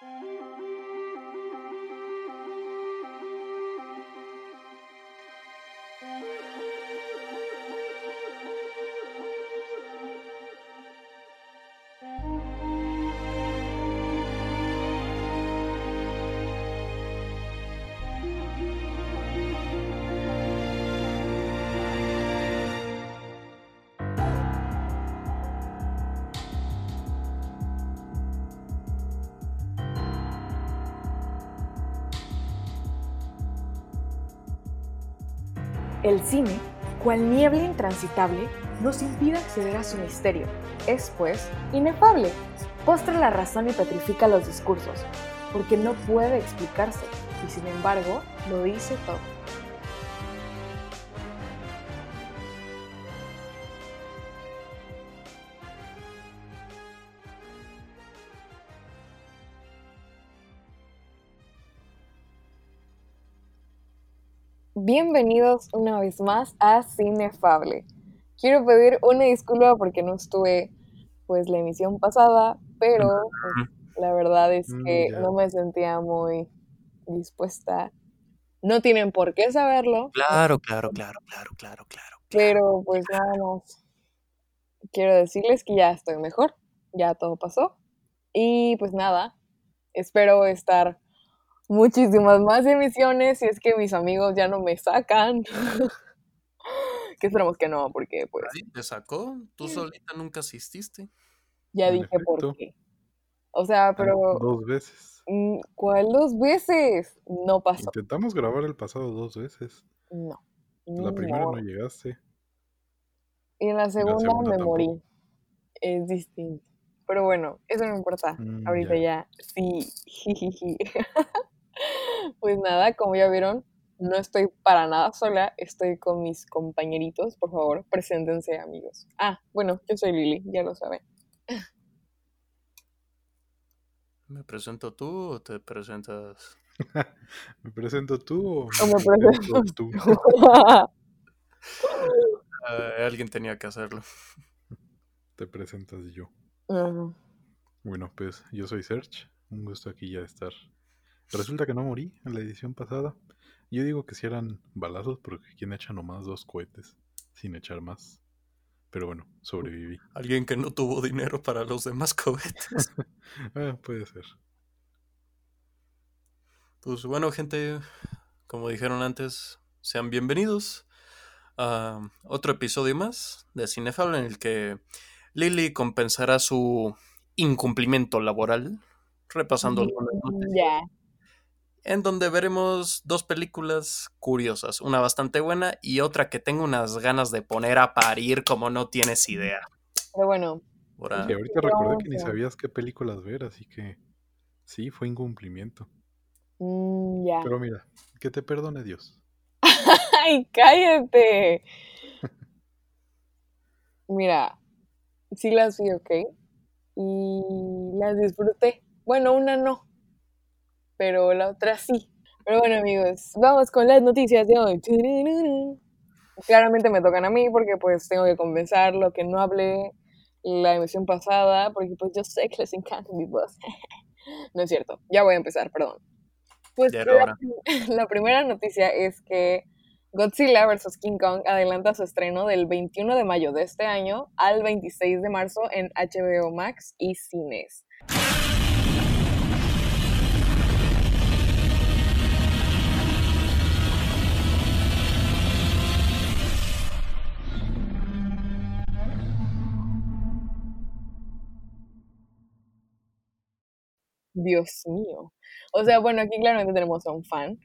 Música El cine, cual niebla intransitable, nos impide acceder a su misterio. Es, pues, inefable. Postra la razón y petrifica los discursos, porque no puede explicarse, y sin embargo, lo dice todo. Bienvenidos una vez más a Cinefable. Quiero pedir una disculpa porque no estuve pues la emisión pasada, pero pues, la verdad es Mm, que no me sentía muy dispuesta. No tienen por qué saberlo, Claro, claro, claro, claro, claro, claro. pero pues nada más. Quiero decirles que ya estoy mejor, ya todo pasó. Y pues nada, espero estar muchísimas más emisiones si es que mis amigos ya no me sacan. que esperemos que no, porque pues te sacó, tú solita nunca asististe. ya En dije por efecto. qué. O sea, pero Dos veces. mm, ¿cuál dos veces? No pasó. Intentamos grabar el pasado dos veces. No. La primera no llegaste. Y en la segunda, segunda me tampoco. morí. Es distinto. Pero bueno, eso no importa. Mm, Ahorita ya. ya, sí. pues nada, como ya vieron, no estoy para nada sola. Estoy con mis compañeritos. Por favor, preséntense, amigos. Ah, bueno, yo soy Lili, ya lo saben. ¿Me presento tú o te presentas? ¿Me presento tú o O me presentas tú? Eh, alguien tenía que hacerlo. Te presentas yo. Bueno, pues yo soy Serge. Un gusto aquí ya estar. Resulta que no morí en la edición pasada. Yo digo que si eran balazos porque quien echa nomás dos cohetes sin echar más. Pero bueno, sobreviví. Alguien que no tuvo dinero para los demás cohetes. Ah, puede ser. Pues bueno, gente, como dijeron antes, sean bienvenidos a otro episodio más de Cinefable en el que Lily compensará su incumplimiento laboral, repasando algunas noticias, Ya. En donde veremos dos películas curiosas, una bastante buena y otra que tengo unas ganas de poner a parir como no tienes idea. Pero bueno, Ahora, Y ahorita recordé que ni sabías qué películas ver, así que sí, fue incumplimiento. mm, ya. Pero mira, que te perdone Dios. ¡Ay, cállate! Mira, sí las vi, ¿ok? Y las disfruté. Bueno, una no, pero la otra sí. Pero bueno, amigos, vamos con las noticias de hoy. Claramente me tocan a mí porque pues tengo que compensar lo que no hablé la emisión pasada, porque pues yo sé que les encanta mi voz. No es cierto, ya voy a empezar, perdón. Pues la, la primera noticia es que Godzilla vs. King Kong adelanta su estreno del 21 de mayo de este año al 26 de marzo en HBO Max y cines. Dios mío. O sea, bueno, aquí claramente tenemos a un fan.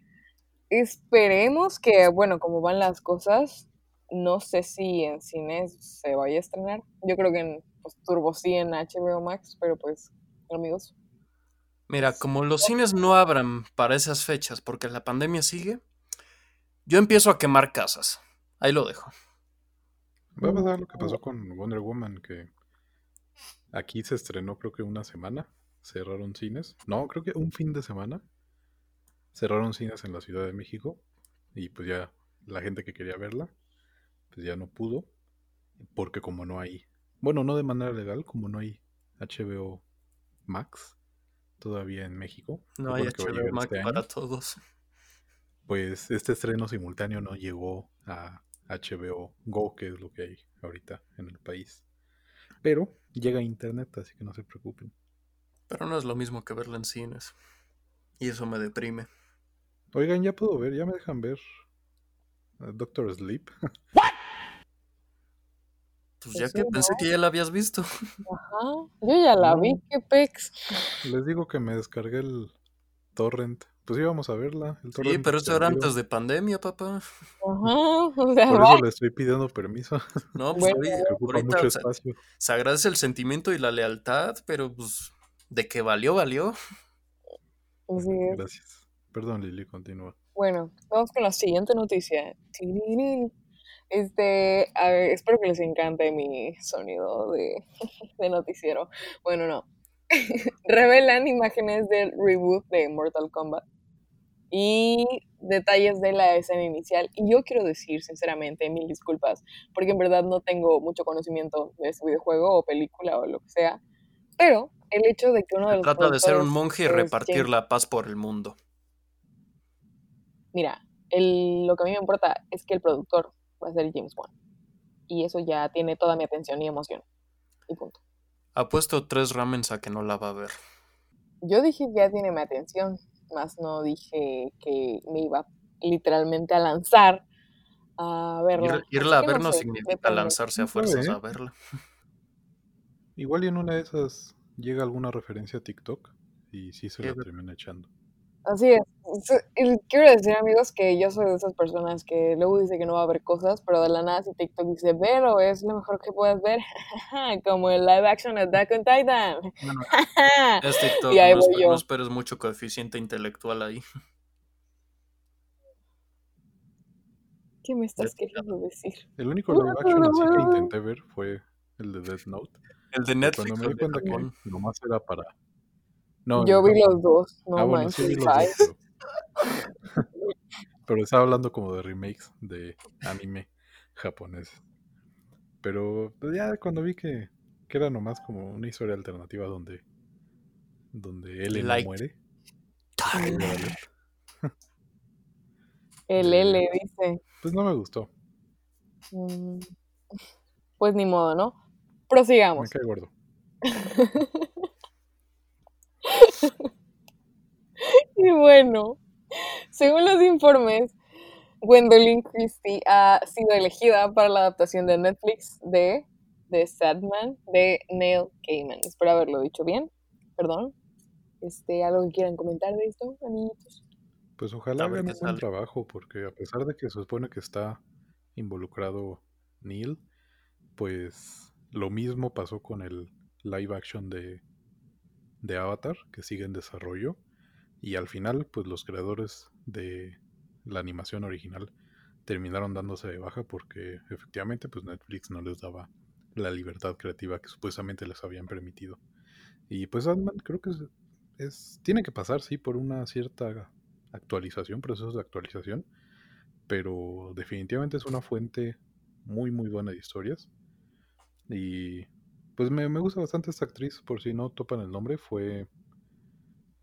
Esperemos que, bueno, como van las cosas, no sé si en cines se vaya a estrenar. Yo creo que en pues, Turbo sí en HBO Max, pero pues, amigos. Mira, como los cines no abran para esas fechas porque la pandemia sigue, yo empiezo a quemar casas. Ahí lo dejo. Va a pasar lo que pasó con Wonder Woman, que aquí se estrenó creo que una semana, cerraron cines. No, creo que un fin de semana. Cerraron cines en la Ciudad de México y pues ya la gente que quería verla, pues ya no pudo, porque como no hay, bueno, no de manera legal, como no hay HBO Max, todavía en México. No hay HBO Max para todos. Pues este estreno simultáneo no llegó a HBO Go, que es lo que hay ahorita en el país. Pero llega a internet, así que no se preocupen. Pero no es lo mismo que verla en cines. Y eso me deprime. Oigan, ya puedo ver, ya me dejan ver Doctor Sleep. Pues ya que pensé que ya la habías visto. Ajá, yo ya la vi, qué pex. Les digo que me descargué el torrent. Pues íbamos a verla. El sí, pero eso era antes de pandemia, papá. Ajá, o sea, Por eso le estoy pidiendo permiso. No, pues Bueno. Ocupa ahorita mucho espacio. se agradece el sentimiento y la lealtad, pero pues de que valió, valió. así es. Gracias. Perdón, Lili, continúa. Bueno, vamos con la siguiente noticia. Este, a ver, espero que les encante mi sonido de, de noticiero. Bueno, no. Revelan imágenes del reboot de Mortal Kombat y detalles de la escena inicial. Y yo quiero decir, sinceramente, mil disculpas, porque en verdad no tengo mucho conocimiento de este videojuego o película o lo que sea. Pero el hecho de que uno de Se los trata de ser un monje y repartir James la paz por el mundo. Mira, el- lo que a mí me importa es que el productor va a ser James Wan. Y eso ya tiene toda mi atención y emoción. Y punto. Apuesto tres ramens a que no la va a ver. Yo dije ya tiene mi atención, más no dije que me iba literalmente a lanzar a verla. Ir- irla a Así ver no sé, significa lanzarse a fuerzas a verla. Igual y en una de esas llega alguna referencia a TikTok y sí se la termina echando. Así es. Quiero decir, amigos, que yo soy de esas personas que luego dice que no va a haber cosas, pero de la nada si TikTok dice, pero es lo mejor que puedes ver, como el live action Attack on Titan. Bueno, es TikTok, Y ahí no, voy espe- yo. no esperes mucho coeficiente intelectual ahí. ¿Qué me estás queriendo decir? El único live action así que intenté ver fue el de Death Note. El de Netflix, cuando me di cuenta que nomás era para... No, Yo vi los dos, no ah, bueno, sí vi manches, los ay. dos, pero... pero estaba hablando como de remakes de anime japonés. Pero pues, ya cuando vi que, que era nomás como una historia alternativa donde donde él no Like. muere. Mm, spoiler alert, El L dice. Pues no me gustó. Mm, Pues ni modo, ¿no? Me Prosigamos. cae gordo. Y bueno, según los informes, Gwendolyn Christie ha sido elegida para la adaptación de Netflix de The Sadman de Neil Gaiman. Espero haberlo dicho bien. Perdón. Este, ¿Algo que quieran comentar de esto, amiguitos? Pues ojalá hagan un buen trabajo, porque a pesar de que se supone que está involucrado Neil, pues lo mismo pasó con el live action de, de Avatar, que sigue en desarrollo, y al final, pues los creadores de la animación original terminaron dándose de baja porque efectivamente pues Netflix no les daba la libertad creativa que supuestamente les habían permitido. Y pues Ant-Man creo que es, es- tiene que pasar, sí, por una cierta actualización, procesos de actualización, pero definitivamente es una fuente muy, muy buena de historias. Y pues me, me gusta bastante esta actriz, por si no topan el nombre, fue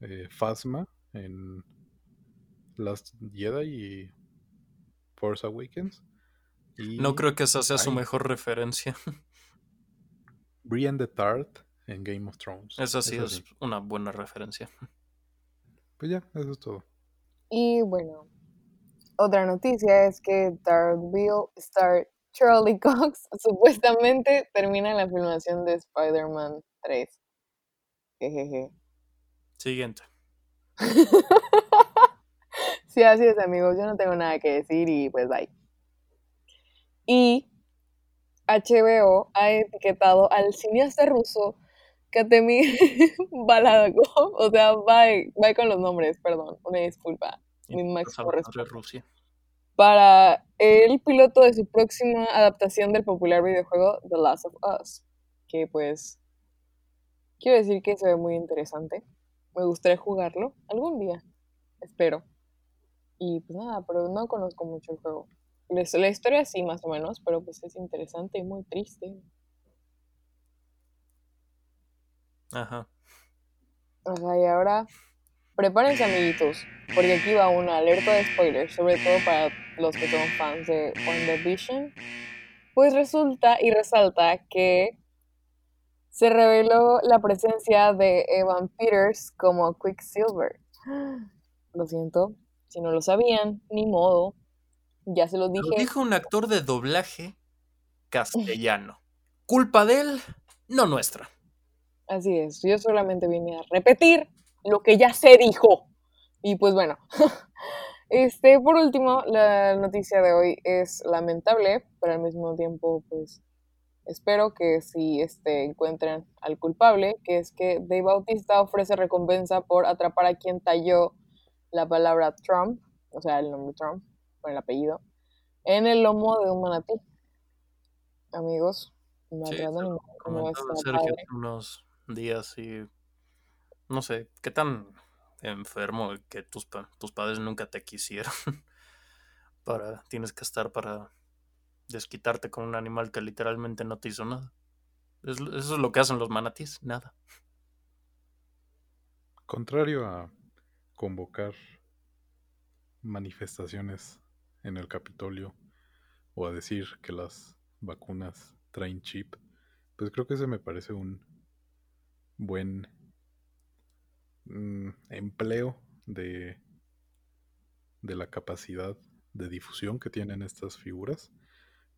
eh, Phasma en Last Jedi y Force Awakens. Y No creo que esa sea su mejor referencia. Brienne de Tart en Game of Thrones. Esa sí Esa es una buena referencia. Pues ya, eso es todo. Y bueno, otra noticia es que Daredevil Star Charlie Cox supuestamente termina la filmación de Spider-Man 3. Jejeje. Siguiente. Sí, así es, amigos. Yo no tengo nada que decir y pues bye. Y HBO ha etiquetado al cineasta ruso Katemir Baladakov. O sea, bye, bye con los nombres, perdón. Una disculpa. Mi máximo respeto. Rusia. Para el piloto de su próxima adaptación del popular videojuego The Last of Us. Que pues. Quiero decir que se ve muy interesante. Me gustaría jugarlo algún día. Espero. Y pues nada, pero no conozco mucho el juego. La historia sí, más o menos, pero pues es interesante y muy triste. Ajá. Sea, y ahora prepárense amiguitos, porque aquí va una alerta de spoilers, sobre todo para los que son fans de WandaVision. Pues resulta y resalta que se reveló la presencia de Evan Peters como Quicksilver. Lo siento, si no lo sabían, ni modo. Ya se lo dije. Lo dijo un actor de doblaje castellano. Culpa de él, no nuestra. Así es, yo solamente vine a repetir lo que ya se dijo. Y pues bueno, este, por último, la noticia de hoy es lamentable, pero al mismo tiempo, pues espero que si este, encuentren al culpable, que es que Dave Bautista ofrece recompensa por atrapar a quien talló la palabra Trump, o sea, el nombre Trump, con el apellido, en el lomo de un manatí. Amigos, no Sí, Sergio hace unos días y no sé, qué tan enfermo que tus, tus padres nunca te quisieron. para, tienes que estar para desquitarte con un animal que literalmente no te hizo nada. Eso es lo que hacen los manatíes, nada. Contrario a convocar manifestaciones en el Capitolio o a decir que las vacunas traen chip, pues creo que ese me parece un buen mm, empleo de, de la capacidad de difusión que tienen estas figuras,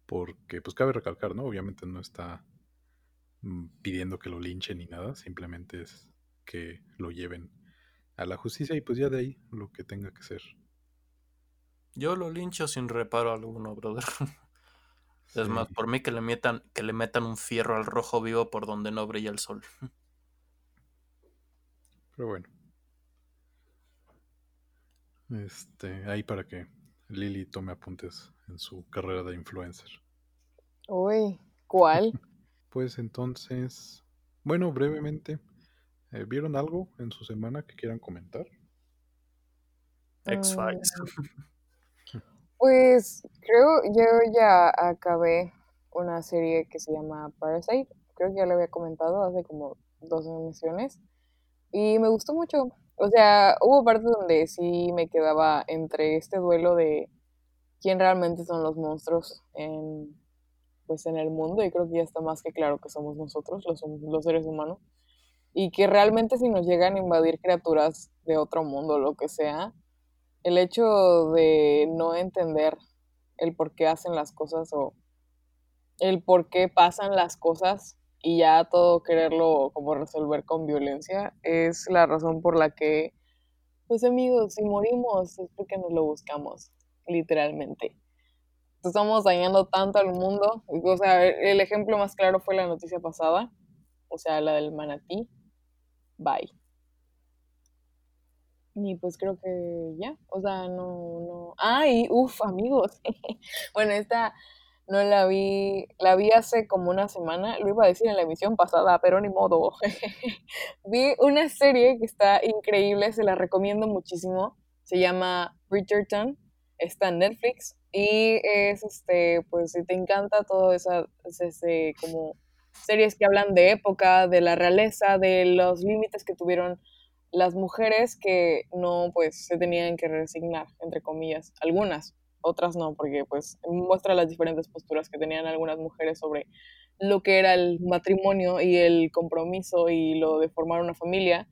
porque pues cabe recalcar, ¿no? Obviamente no está mm, pidiendo que lo linchen ni nada, simplemente es que lo lleven a la justicia y pues ya de ahí lo que tenga que ser. Yo lo lincho sin reparo alguno, brother. Es más, por mí que le metan, que le metan un fierro al rojo vivo por donde no brilla el sol. Pero bueno. Este, ahí para que Lily tome apuntes en su carrera de influencer. Uy, ¿cuál? Pues entonces, bueno, brevemente, eh, ¿vieron algo en su semana que quieran comentar? X-Files. Pues creo yo ya acabé una serie que se llama Parasite. Creo que ya lo había comentado hace como dos emisiones. Y me gustó mucho. O sea, hubo partes donde sí me quedaba entre este duelo de quién realmente son los monstruos en, pues en el mundo. Y creo que ya está más que claro que somos nosotros, los, los seres humanos. Y que realmente si nos llegan a invadir criaturas de otro mundo, lo que sea, el hecho de no entender el por qué hacen las cosas o el por qué pasan las cosas y ya todo quererlo como resolver con violencia es la razón por la que, pues amigos, si morimos es porque nos lo buscamos, literalmente. Estamos dañando tanto al mundo. O sea, el ejemplo más claro fue la noticia pasada, o sea, la del manatí. Bye. Y pues creo que ya, o sea, no, no. Ay, uff, amigos. bueno, esta no la vi, la vi hace como una semana, lo iba a decir en la emisión pasada, pero ni modo. vi una serie que está increíble, se la recomiendo muchísimo. Se llama Bridgerton, está en Netflix y es este, pues si te encanta todo esa, ese, como series que hablan de época, de la realeza, de los límites que tuvieron las mujeres que no pues se tenían que resignar, entre comillas, algunas, otras no, porque pues muestra las diferentes posturas que tenían algunas mujeres sobre lo que era el matrimonio y el compromiso y lo de formar una familia.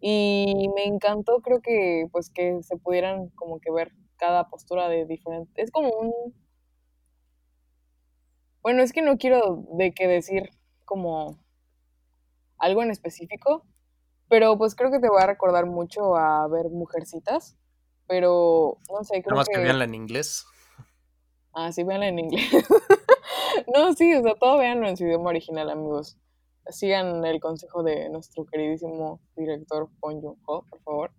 Y me encantó, creo que pues que se pudieran como que ver cada postura de diferente. Es como un... Bueno, es que no quiero de que decir como algo en específico, pero pues creo que te va a recordar mucho a ver Mujercitas. Pero no sé, Nada creo más que que. veanla en inglés. Ah, sí, véanla en inglés. no, sí, o sea, todo véanlo en su idioma original, amigos. Sigan el consejo de nuestro queridísimo director Bong Joon-ho, por favor.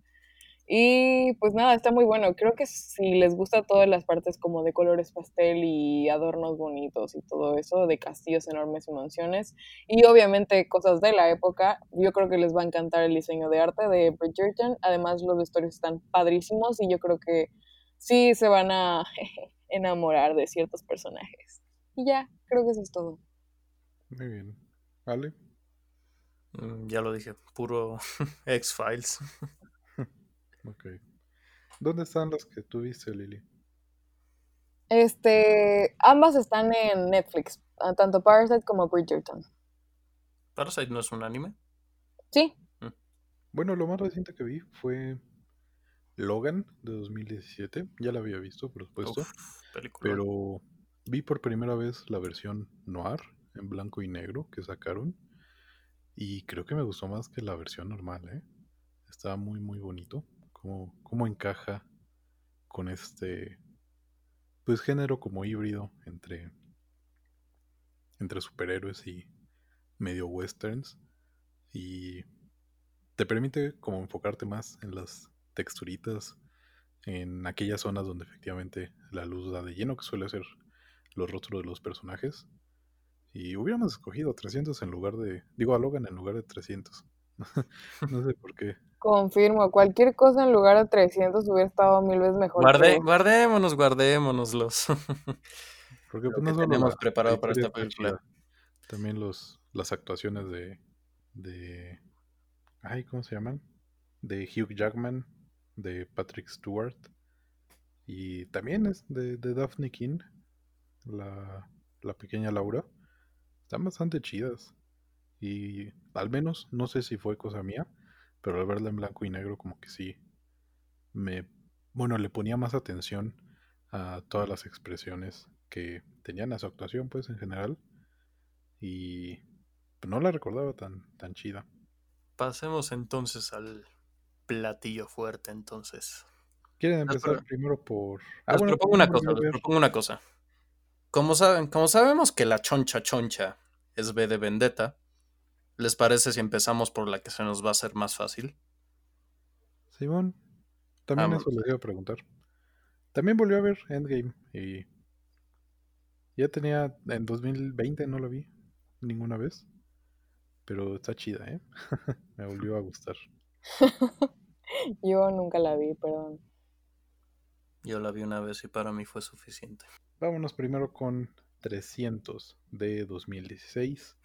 Y pues nada, está muy bueno. Creo que si les gusta todas las partes como de colores pastel y adornos bonitos y todo eso, de castillos enormes y mansiones, y obviamente cosas de la época, yo creo que les va a encantar el diseño de arte de Bridgerton. Además, los vestuarios están padrísimos y yo creo que sí se van a enamorar de ciertos personajes. Y ya, creo que eso es todo. Muy bien. ¿Vale? Mm, Ya lo dije, puro X-Files. Ok. ¿Dónde están las que tú viste, Lili? Este, ambas están en Netflix, ah, tanto Parasite como Bridgerton. Parasite no es un anime. Sí, Bueno, lo más reciente que vi fue Logan de 2017. Ya la había visto, por supuesto. Uf, película. Pero vi por primera vez la versión noir en blanco y negro que sacaron. Y creo que me gustó más que la versión normal, ¿eh? Está muy, muy bonito. Cómo, cómo encaja con este, pues, género como híbrido entre, entre superhéroes y medio westerns. Y te permite como enfocarte más en las texturitas, en aquellas zonas donde efectivamente la luz da de lleno, que suele ser los rostros de los personajes. Y hubiéramos escogido 300 en lugar de, digo a Logan en lugar de 300. no sé por qué. Confirmo. Cualquier cosa en lugar de 300 hubiera estado mil veces mejor. Guarde, pero- guardémonos, guardémonoslos. Porque pues, no tenemos preparado para esta película. También los, las actuaciones de, de. Ay, ¿cómo se llaman? De Hugh Jackman, de Patrick Stewart. Y también es de, de Daphne King, la, la pequeña Laura. Están bastante chidas. Y al menos, no sé si fue cosa mía, pero al verla en blanco y negro, como que sí. Me. Bueno, le ponía más atención a todas las expresiones que tenían a su actuación, pues en general. Y no la recordaba tan, tan chida. Pasemos entonces al platillo fuerte, entonces. ¿Quieren Les empezar primero por.? Les bueno, propongo una cosa, les propongo una cosa. Como saben, como sabemos que la choncha choncha es B de Vendetta, ¿les parece si empezamos por la que se nos va a hacer más fácil? Simón, también Vámonos. eso les iba a preguntar. También volvió a ver Endgame y. Ya tenía. En 2020 no la vi ninguna vez. Pero está chida, ¿eh? Me volvió a gustar. Yo nunca la vi, perdón. Yo la vi una vez y para mí fue suficiente. Vámonos primero con 300 de 2016,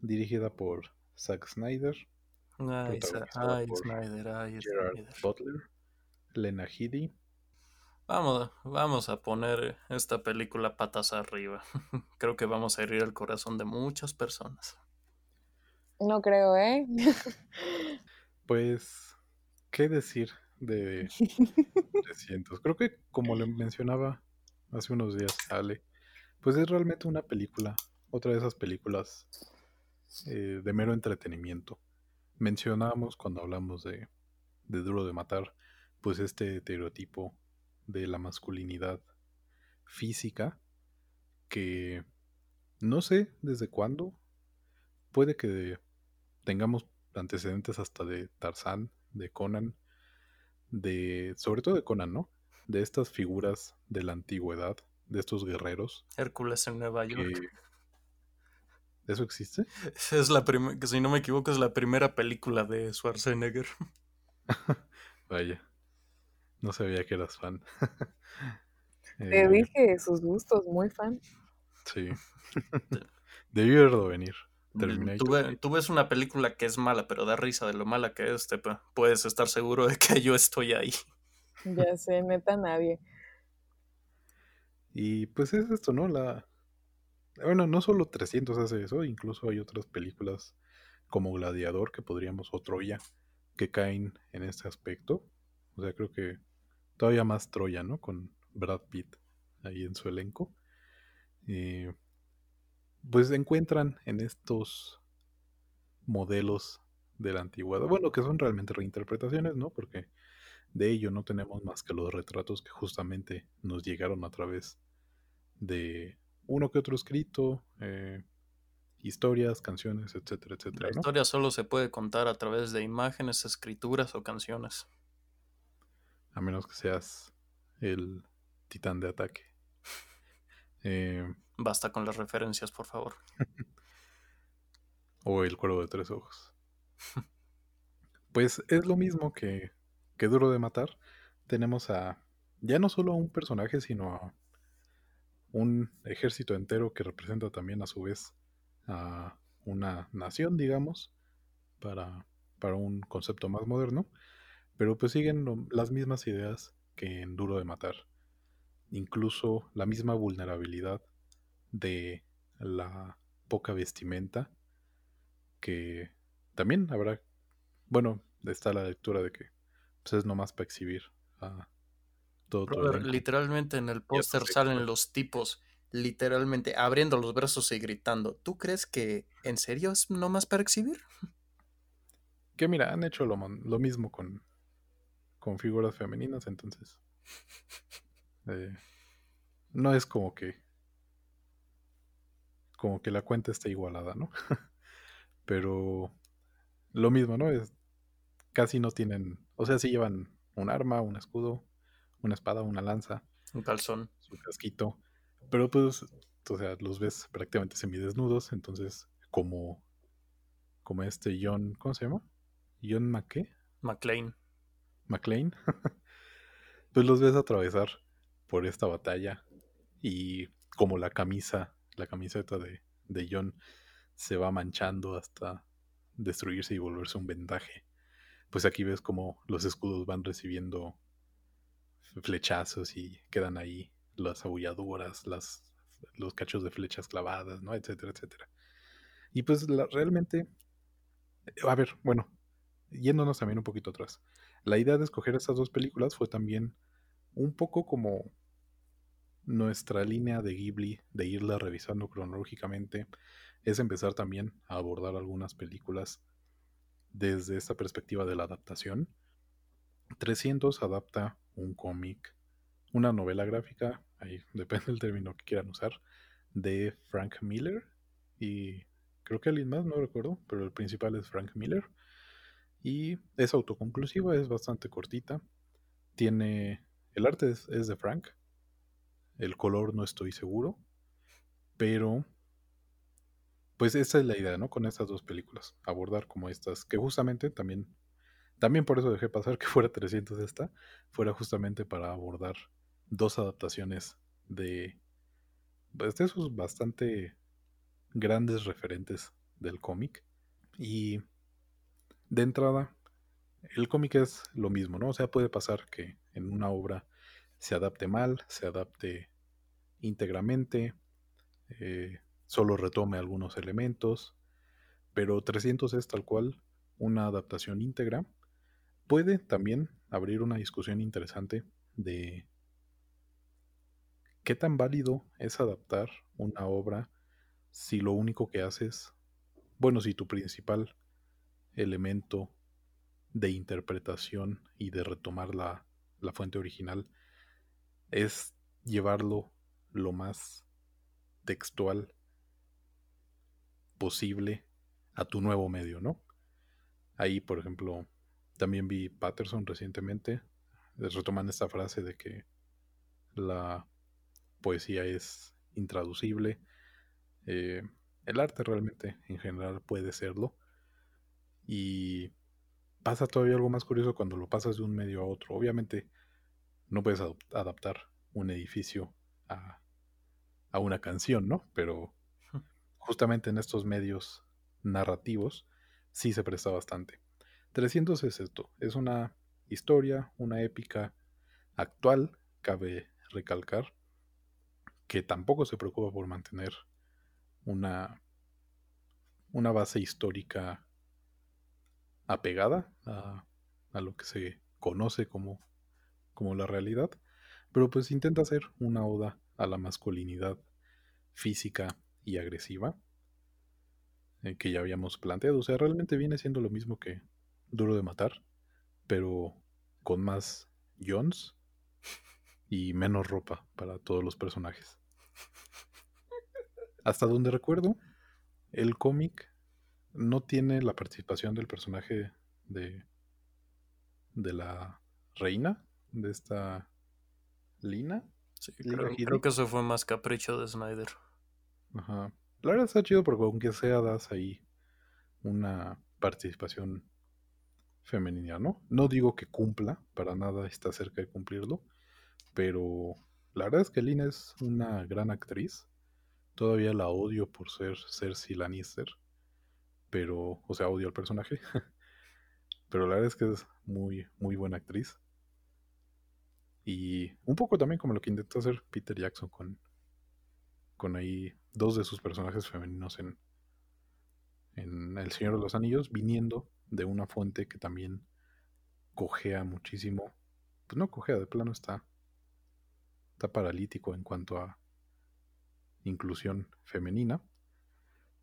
dirigida por Zack Snyder, Ay, ay, por Snyder, ay, Gerard Snyder. Butler, Lena Headey. Vamos, vamos a poner esta película patas arriba. Creo que vamos a herir el corazón de muchas personas. No creo, ¿eh? Pues, ¿qué decir de 300? Creo que como le mencionaba hace unos días Ale, pues es realmente una película, otra de esas películas eh, de mero entretenimiento. Mencionábamos cuando hablamos de, de Duro de Matar, pues este estereotipo de la masculinidad física que no sé desde cuándo, puede que tengamos antecedentes hasta de Tarzán, de Conan, de sobre todo de Conan, ¿no? De estas figuras de la antigüedad, de estos guerreros Hércules en Nueva York. ¿Eso existe? Es la primera, que si no me equivoco, es la primera película de Schwarzenegger. Vaya. No sabía que eras fan. Te Eh, dije sus gustos, muy fan. Sí. Debí verlo venir. Tú, ve- tú ves una película que es mala, pero da risa de lo mala que es, te pu- puedes estar seguro de que yo estoy ahí. Ya sé, neta nadie. Y pues es esto, ¿no? La... Bueno, no solo 300 hace eso, incluso hay otras películas como Gladiador que podríamos, o Troya, que caen en este aspecto. O sea, creo que todavía más Troya, ¿no? Con Brad Pitt ahí en su elenco. Eh, pues encuentran en estos modelos de la antigüedad, bueno, que son realmente reinterpretaciones, ¿no? Porque de ello no tenemos más que los retratos que justamente nos llegaron a través de uno que otro escrito, eh, historias, canciones, etcétera, La etcétera, ¿no? historia solo se puede contar a través de imágenes, escrituras o canciones. A menos que seas el titán de ataque. Eh, Basta con las referencias, por favor. o el cuervo de tres ojos. Pues es lo mismo que, que Duro de Matar. Tenemos a ya no solo a un personaje, sino a un ejército entero que representa también a su vez a una nación, digamos, para, para un concepto más moderno, pero pues siguen las mismas ideas que en Duro de Matar. Incluso la misma vulnerabilidad de la poca vestimenta, que también habrá, bueno, está la lectura de que pues, es nomás para exhibir a todo literalmente en el póster salen los tipos, literalmente abriendo los brazos y gritando. ¿Tú crees que en serio es nomás para exhibir? Que mira, han hecho lo, mismo con, con figuras femeninas, entonces. eh, no es como que. Como que la cuenta esté igualada, ¿no? Pero lo mismo, ¿no? Es, casi no tienen. O sea, sí llevan un arma, un escudo, una espada, una lanza, Un calzón. su casquito. Pero pues, o sea, los ves prácticamente semidesnudos. Entonces, como. Como este John. ¿Cómo se llama? John McKay. McLean. McLean, pues los ves atravesar por esta batalla y como la camisa, la camiseta de, de John se va manchando hasta destruirse y volverse un vendaje. Pues aquí ves como los escudos van recibiendo flechazos y quedan ahí las abulladuras, las, los cachos de flechas clavadas, ¿no? Etcétera, etcétera. Y pues realmente, a ver, bueno, yéndonos también un poquito atrás. La idea de escoger estas dos películas fue también un poco como nuestra línea de Ghibli, de irla revisando cronológicamente, es empezar también a abordar algunas películas desde esta perspectiva de la adaptación. 300 adapta un cómic, una novela gráfica, ahí depende del término que quieran usar, de Frank Miller y creo que alguien más, no recuerdo, pero el principal es Frank Miller. Y es autoconclusiva, es bastante cortita. Tiene. El arte es, es de Frank. El color no estoy seguro. Pero. Pues esa es la idea, ¿no? Con estas dos películas. Abordar como estas. Que justamente también. También por eso dejé pasar que fuera 300 esta. Fuera justamente para abordar dos adaptaciones de. Pues de esos bastante grandes referentes del cómic. Y de entrada, el cómic es lo mismo, ¿no? O sea, puede pasar que en una obra se adapte mal, se adapte íntegramente, eh, solo retome algunos elementos, pero 300 es tal cual una adaptación íntegra. Puede también abrir una discusión interesante de qué tan válido es adaptar una obra si lo único que haces, bueno, si tu principal elemento de interpretación y de retomar la, la fuente original es llevarlo lo más textual posible a tu nuevo medio, ¿no? Ahí, por ejemplo, también vi Patterson recientemente, retoman esta frase de que la poesía es intraducible, eh, el arte realmente en general puede serlo, y pasa todavía algo más curioso cuando lo pasas de un medio a otro. Obviamente no puedes adaptar un edificio a, a una canción, ¿no? Pero justamente en estos medios narrativos sí se presta bastante. 300 es esto, es una historia, una épica actual, cabe recalcar, que tampoco se preocupa por mantener una, una base histórica apegada a, lo que se conoce como, como la realidad, pero pues intenta hacer una oda a la masculinidad física y agresiva eh, que ya habíamos planteado. O sea, realmente viene siendo lo mismo que Duro de Matar, pero con más Jones y menos ropa para todos los personajes. Hasta donde recuerdo, el cómic no tiene la participación del personaje de, de la reina, de esta Lina. Sí, creo, creo, que eso fue más capricho de Snyder. Ajá. La verdad está chido porque aunque sea das ahí una participación femenina, ¿no? No digo que cumpla, para nada está cerca de cumplirlo, pero la verdad es que Lina es una gran actriz. Todavía la odio por ser Cersei Lannister pero, o sea, odio al personaje. pero la verdad es que es muy, muy buena actriz. Y un poco también como lo que intentó hacer Peter Jackson con, con ahí dos de sus personajes femeninos en, en El Señor de los Anillos, viniendo de una fuente que también cojea muchísimo. Pues no cojea, de plano está, está paralítico en cuanto a inclusión femenina.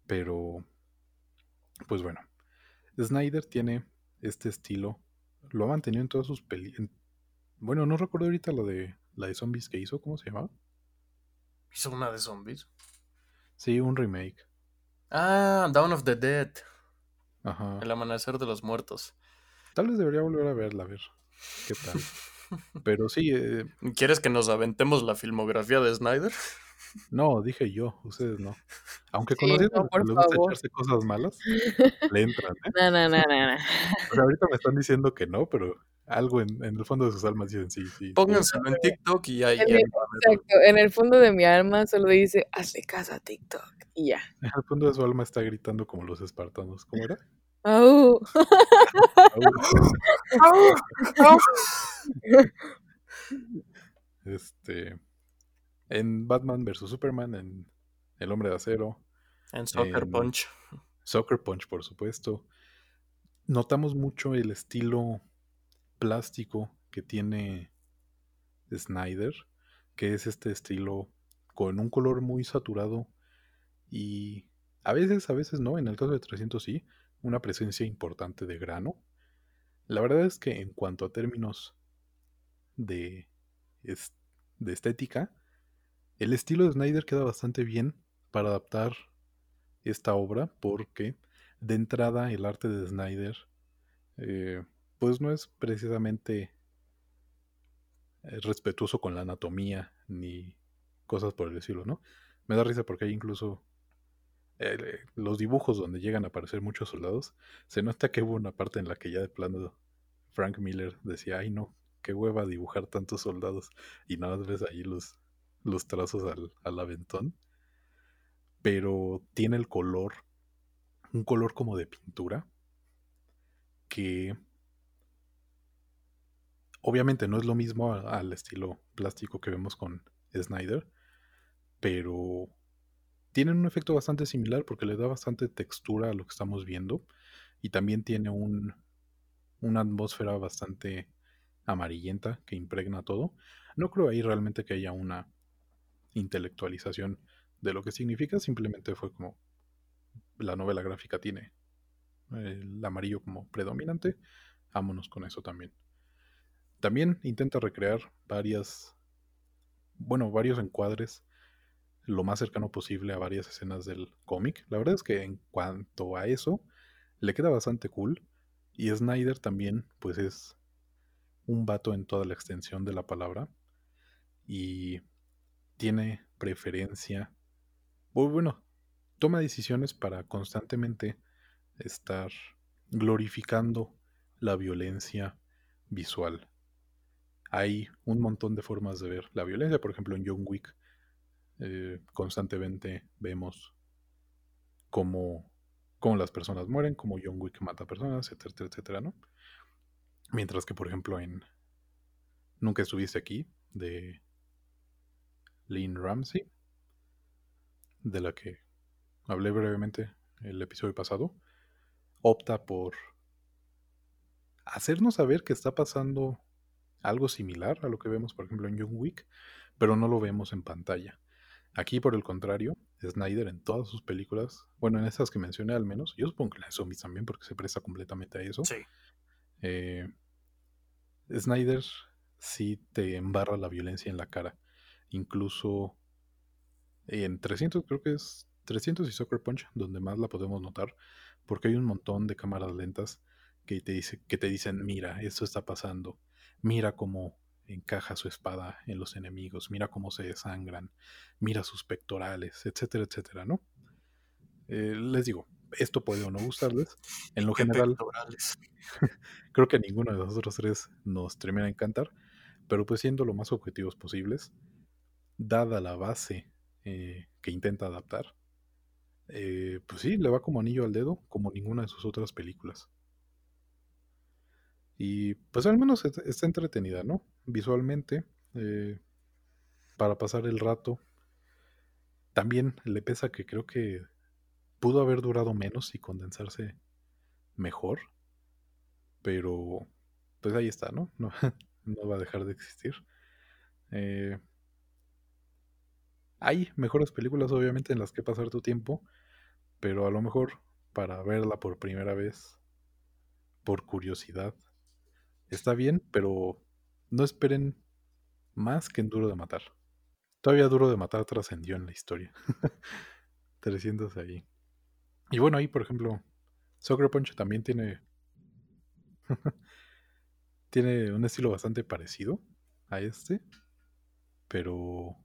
Pero, pues bueno, Snyder tiene este estilo, lo ha mantenido en todas sus películas. Bueno, no recuerdo ahorita lo de la de zombies que hizo, ¿cómo se llamaba? ¿Hizo una de zombies? Sí, un remake. Ah, Dawn of the Dead. Ajá. El amanecer de los muertos. Tal vez debería volver a verla, a ver qué tal. Pero sí. Eh, ¿Quieres que nos aventemos la filmografía de Snyder? No, dije yo, ustedes no. Aunque Sí, conociendo no, gusta echarse cosas malas, le entran, ¿eh? No, no, no, no, no. Ahorita me están diciendo que no, pero algo en, en el fondo de sus almas dicen sí, sí. sí. Pónganselo en TikTok y ahí. En ya el-. Exacto, en el fondo de mi alma solo dice, hazle caso a TikTok. Y ya. Al fondo de su alma está gritando como los espartanos. ¿Cómo era? Au. Este. En Batman vs Superman, en El Hombre de Acero, En Soccer en- Punch. Soccer Punch, por supuesto. Notamos mucho el estilo plástico que tiene Snyder, que es este estilo con un color muy saturado y a veces, a veces no, en el caso de 300 sí, una presencia importante de grano. La verdad es que en cuanto a términos de, de estética, el estilo de Snyder queda bastante bien para adaptar esta obra porque de entrada el arte de Snyder eh, pues no es precisamente eh, respetuoso con la anatomía ni cosas por el estilo, ¿no? Me da risa porque hay incluso eh, los dibujos donde llegan a aparecer muchos soldados, se nota que hubo una parte en la que ya de plano Frank Miller decía, ay no, qué hueva dibujar tantos soldados y nada más ves ahí los, los trazos al, al aventón pero tiene el color, un color como de pintura, que obviamente no es lo mismo al estilo plástico que vemos con Snyder, pero tienen un efecto bastante similar porque le da bastante textura a lo que estamos viendo y también tiene un, una atmósfera bastante amarillenta que impregna todo. No creo ahí realmente que haya una intelectualización de lo que significa, simplemente fue como la novela gráfica tiene el amarillo como predominante, vámonos con eso también. También intenta recrear varias, bueno, varios encuadres lo más cercano posible a varias escenas del cómic. La verdad es que en cuanto a eso, le queda bastante cool. Y Snyder también, pues es un vato en toda la extensión de la palabra. Y tiene preferencia, bueno, toma decisiones para constantemente estar glorificando la violencia visual. Hay un montón de formas de ver la violencia, por ejemplo en John Wick eh, constantemente vemos cómo, cómo las personas mueren, cómo John Wick mata personas, etcétera, etcétera, ¿no? Mientras que, por ejemplo, en Nunca estuviste aquí, de Lynn Ramsey, de la que hablé brevemente el episodio pasado, opta por hacernos saber que está pasando algo similar a lo que vemos, por ejemplo, en John Wick, pero no lo vemos en pantalla. Aquí, por el contrario, Snyder en todas sus películas, bueno, en esas que mencioné al menos, yo supongo que en las zombies también, porque se presta completamente a eso. Sí. eh, Snyder sí te embarra la violencia en la cara. Incluso en 300, creo que es 300 y Soccer Punch, donde más la podemos notar, porque hay un montón de cámaras lentas que te, dice, que te dicen, mira, esto está pasando, mira cómo encaja su espada en los enemigos, mira cómo se desangran, mira sus pectorales, etcétera, etcétera, ¿no? Eh, les digo, esto puede o no gustarles. En lo general, creo que a ninguno de los otros tres nos termina de encantar, pero pues siendo lo más objetivos posibles, dada la base eh, que intenta adaptar, eh, pues sí, le va como anillo al dedo, como ninguna de sus otras películas. Y pues al menos est- está entretenida, ¿no? Visualmente, eh, para pasar el rato. También le pesa que creo que pudo haber durado menos y condensarse mejor. Pero, pues ahí está, ¿no? No, no va a dejar de existir. Eh, hay mejores películas, obviamente, en las que pasar tu tiempo, pero a lo mejor para verla por primera vez, por curiosidad, está bien, pero no esperen más que en Duro de Matar. Todavía Duro de Matar trascendió en la historia. 300 ahí. Y bueno, ahí, por ejemplo, Sucker Punch también tiene. tiene un estilo bastante parecido a este. Pero.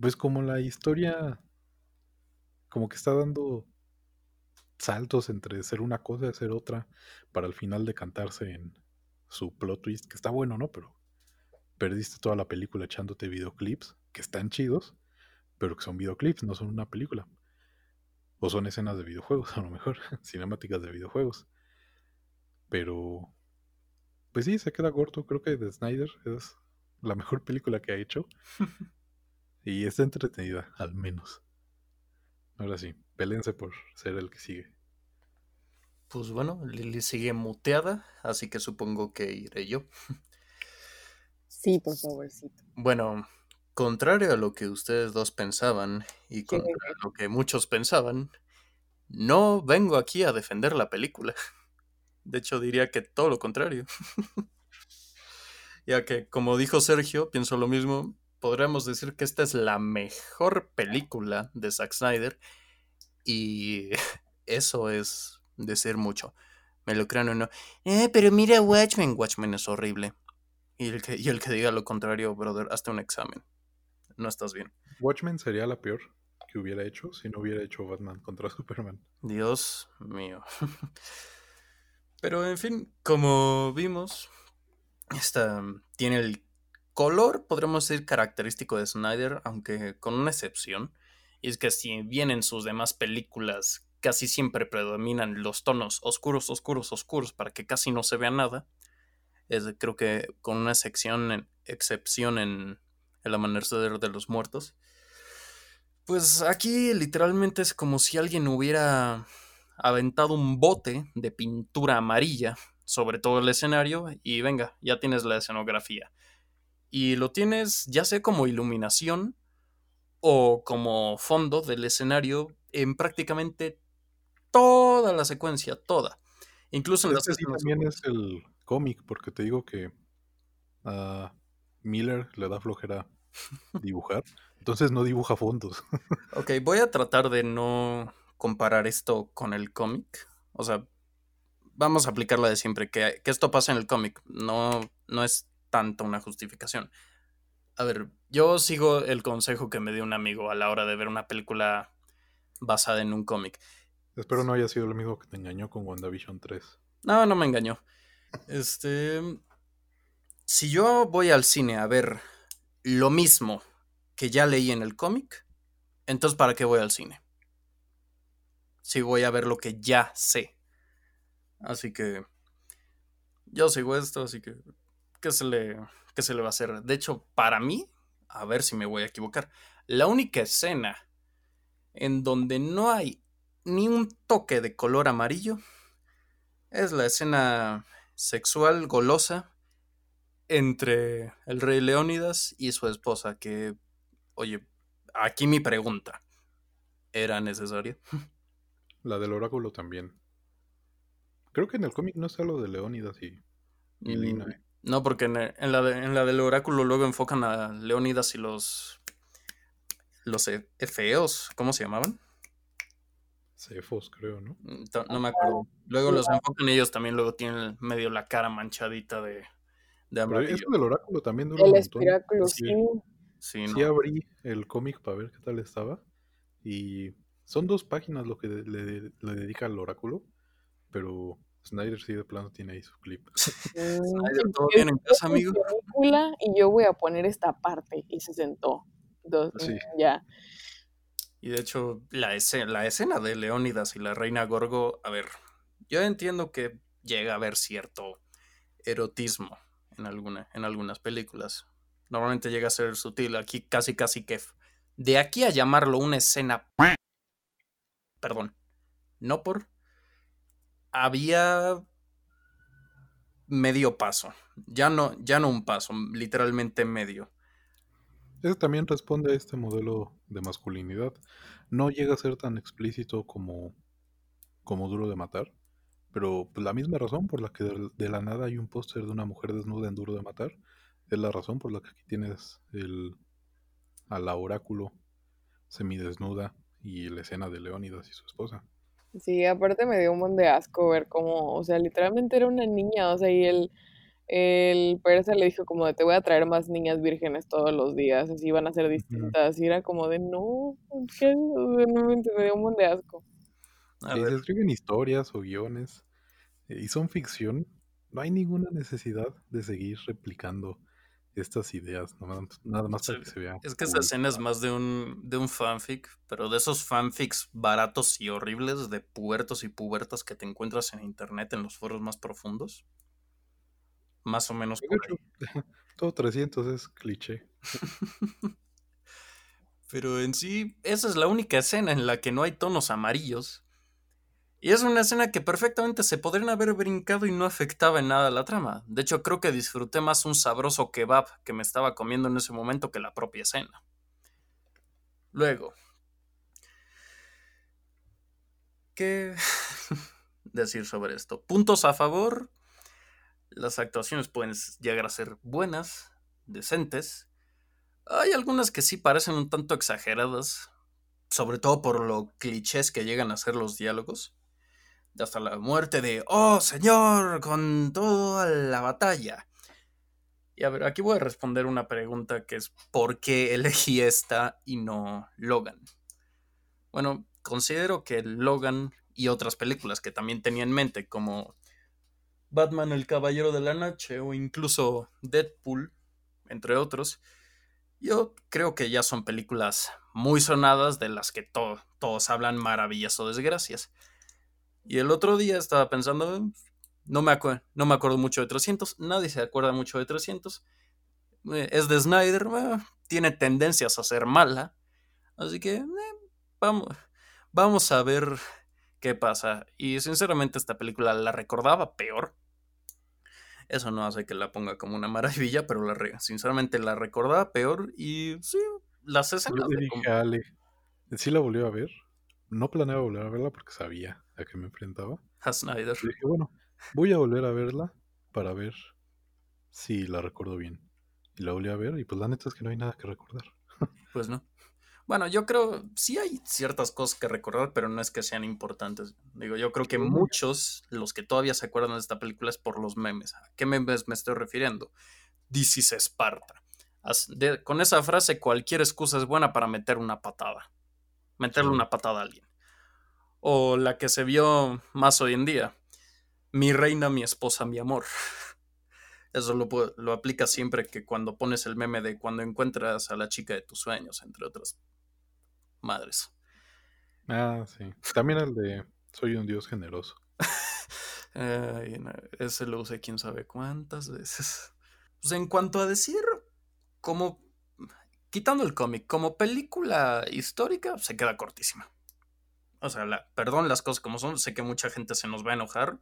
Pues como la historia. Como que está dando saltos entre ser una cosa y ser otra. Para al final decantarse en su plot twist. Que está bueno, ¿no? Pero perdiste toda la película echándote videoclips. Que están chidos. Pero que son videoclips, no son una película. O son escenas de videojuegos, a lo mejor. Cinemáticas de videojuegos. Pero. Pues sí, se queda corto. Creo que The Snyder es la mejor película que ha hecho. y está entretenida, al menos. Ahora sí, pelense por ser el que sigue. Pues bueno, Lili sigue muteada, así que supongo que iré yo. Sí, por favorcito. Bueno, contrario a lo que ustedes dos pensaban y contrario a lo que muchos pensaban, no vengo aquí a defender la película. De hecho, diría que todo lo contrario. ya que, como dijo Sergio, pienso lo mismo, podríamos decir que esta es la mejor película de Zack Snyder y eso es decir mucho. Me lo crean o no. Eh, pero mira Watchmen. Watchmen es horrible. Y el, que, y el que diga lo contrario, brother, hazte un examen. No estás bien. Watchmen sería la peor que hubiera hecho si no hubiera hecho Batman contra Superman. Dios mío. Pero en fin, como vimos, esta tiene el color, podríamos decir, característico de Snyder, aunque con una excepción. Y es que si bien en sus demás películas casi siempre predominan los tonos oscuros, oscuros, oscuros, para que casi no se vea nada, es, creo que con una sección excepción en El Amanecer de los Muertos. Pues aquí literalmente es como si alguien hubiera aventado un bote de pintura amarilla sobre todo el escenario y venga, ya tienes la escenografía. Y lo tienes ya sea como iluminación o como fondo del escenario en prácticamente toda la secuencia, toda. Incluso en las Este sí también es el cómic, porque te digo que a Miller le da flojera dibujar, entonces no dibuja fondos. ok, voy a tratar de no comparar esto con el cómic. O sea, vamos a aplicar la de siempre, que, que esto pasa en el cómic, no, no es tanto una justificación. A ver, yo sigo el consejo que me dio un amigo a la hora de ver una película basada en un cómic. Espero no haya sido lo mismo que te engañó con WandaVision 3. No, no me engañó. Este. Si yo voy al cine a ver lo mismo que ya leí en el cómic, entonces ¿para qué voy al cine? Si voy a ver lo que ya sé. Así que. Yo sigo esto, así que. ¿Qué se le, qué se le va a hacer? De hecho, para mí, a ver si me voy a equivocar, la única escena en donde no hay ni un toque de color amarillo es la escena sexual golosa entre el rey Leónidas y su esposa, que, oye, aquí mi pregunta, ¿era necesaria? La del oráculo también. Creo que en el cómic no está lo de Leónidas y, y Lina. ¿eh? No, porque en, en, la de, en, la del oráculo luego enfocan a Leónidas y los. Los efeos, ¿cómo se llamaban? Cefos, creo, ¿no? No me acuerdo. Luego los enfocan ellos también, luego tienen medio la cara manchadita de, de amarillo. Pero eso del oráculo también dura El un espiráculo, sí. Sí, sí abrí el cómic para ver qué tal estaba. Y son dos páginas lo que le, le, le dedica al oráculo. Pero Snyder sí de plano tiene ahí su clip. Snyder, ¿todo bien en casa, amigo? Y yo voy a poner esta parte. Y se sentó. Dos, Sí. Ya. Y de hecho, la escena, la escena de Leónidas y la reina Gorgo, a ver, yo entiendo que llega a haber cierto erotismo en, alguna, en algunas películas. Normalmente llega a ser sutil, aquí casi casi que... De aquí a llamarlo una escena... Perdón, no por... Había medio paso. Ya no, ya no un paso, literalmente medio. Eso también responde a este modelo de masculinidad. No llega a ser tan explícito como, como duro de matar, pero pues, la misma razón por la que de, la nada hay un póster de una mujer desnuda en duro de matar, es la razón por la que aquí tienes el, a la oráculo semidesnuda y la escena de Leónidas y su esposa. Sí, aparte me dio un montón de asco ver cómo, o sea, literalmente era una niña, o sea, y el, el persa le dijo como de te voy a traer más niñas vírgenes todos los días, así van a ser distintas, y era como de no, ¿qué? me dio un montón de asco. se escriben historias o guiones eh, y son ficción, no hay ninguna necesidad de seguir replicando estas ideas, nada más para que se vea. Es que esa escena es más de un, de un fanfic, pero de esos fanfics baratos y horribles de pubertos y pubertas que te encuentras en internet en los foros más profundos. Más o menos Todo 300 es cliché. pero en sí, esa es la única escena en la que no hay tonos amarillos y es una escena que perfectamente se podrían haber brincado y no afectaba en nada la trama. De hecho, creo que disfruté más un sabroso kebab que me estaba comiendo en ese momento que la propia escena. Luego, ¿qué decir sobre esto? Puntos a favor. Las actuaciones pueden llegar a ser buenas, decentes. Hay algunas que sí parecen un tanto exageradas, sobre todo por lo clichés que llegan a ser los diálogos hasta la muerte de, oh señor, con toda la batalla. Y a ver, aquí voy a responder una pregunta que es, ¿por qué elegí esta y no Logan? Bueno, considero que Logan y otras películas que también tenía en mente, como Batman el Caballero de la Noche o incluso Deadpool, entre otros, yo creo que ya son películas muy sonadas de las que todos hablan maravillas o desgracias. Y el otro día estaba pensando, no me, no me acuerdo mucho de 300, nadie se acuerda mucho de 300. Eh, es de Snyder, tiene tendencias a ser mala. Así que eh, vamos, vamos a ver qué pasa. Y sinceramente esta película la recordaba peor. Eso no hace que la ponga como una maravilla, pero la sinceramente la recordaba peor. Y sí, las escenas... De ¿Sí la volvió a ver? No planeaba volver a verla porque sabía a qué me enfrentaba. A Snyder. Y dije, bueno, voy a volver a verla para ver si la recuerdo bien. Y la volví a ver y pues la neta es que no hay nada que recordar. Pues no. Bueno, yo creo, sí hay ciertas cosas que recordar, pero no es que sean importantes. Digo, yo creo que muchos, los que todavía se acuerdan de esta película es por los memes. ¿A qué memes me estoy refiriendo? This is Sparta. con esa frase, cualquier excusa es buena para meter una patada. Meterle una patada a alguien o la que se vio más hoy en día. Mi reina, mi esposa, mi amor. Eso lo, lo aplica siempre que cuando pones el meme de cuando encuentras a la chica de tus sueños, entre otras madres. Ah, sí. También el de Soy un Dios generoso. ese lo usé quién sabe cuántas veces. Pues en cuanto a decir, como, quitando el cómic, como película histórica, se queda cortísima. O sea, perdón las cosas como son. Sé que mucha gente se nos va a enojar.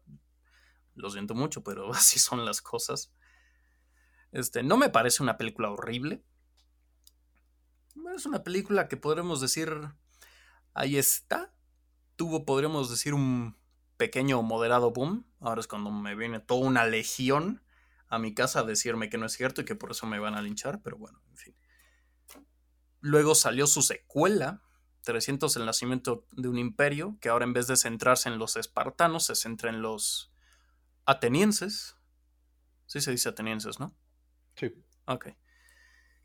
Lo siento mucho, pero así son las cosas. Este, no me parece una película horrible. Es una película que podremos decir. Ahí está. Tuvo, podríamos decir, un pequeño o moderado boom. Ahora es cuando me viene toda una legión a mi casa a decirme que no es cierto y que por eso me van a linchar, pero bueno, en fin. Luego salió su secuela, 300 el nacimiento de un imperio, que ahora en vez de centrarse en los espartanos, se centra en los atenienses. Sí se dice atenienses, ¿no? Sí. Ok.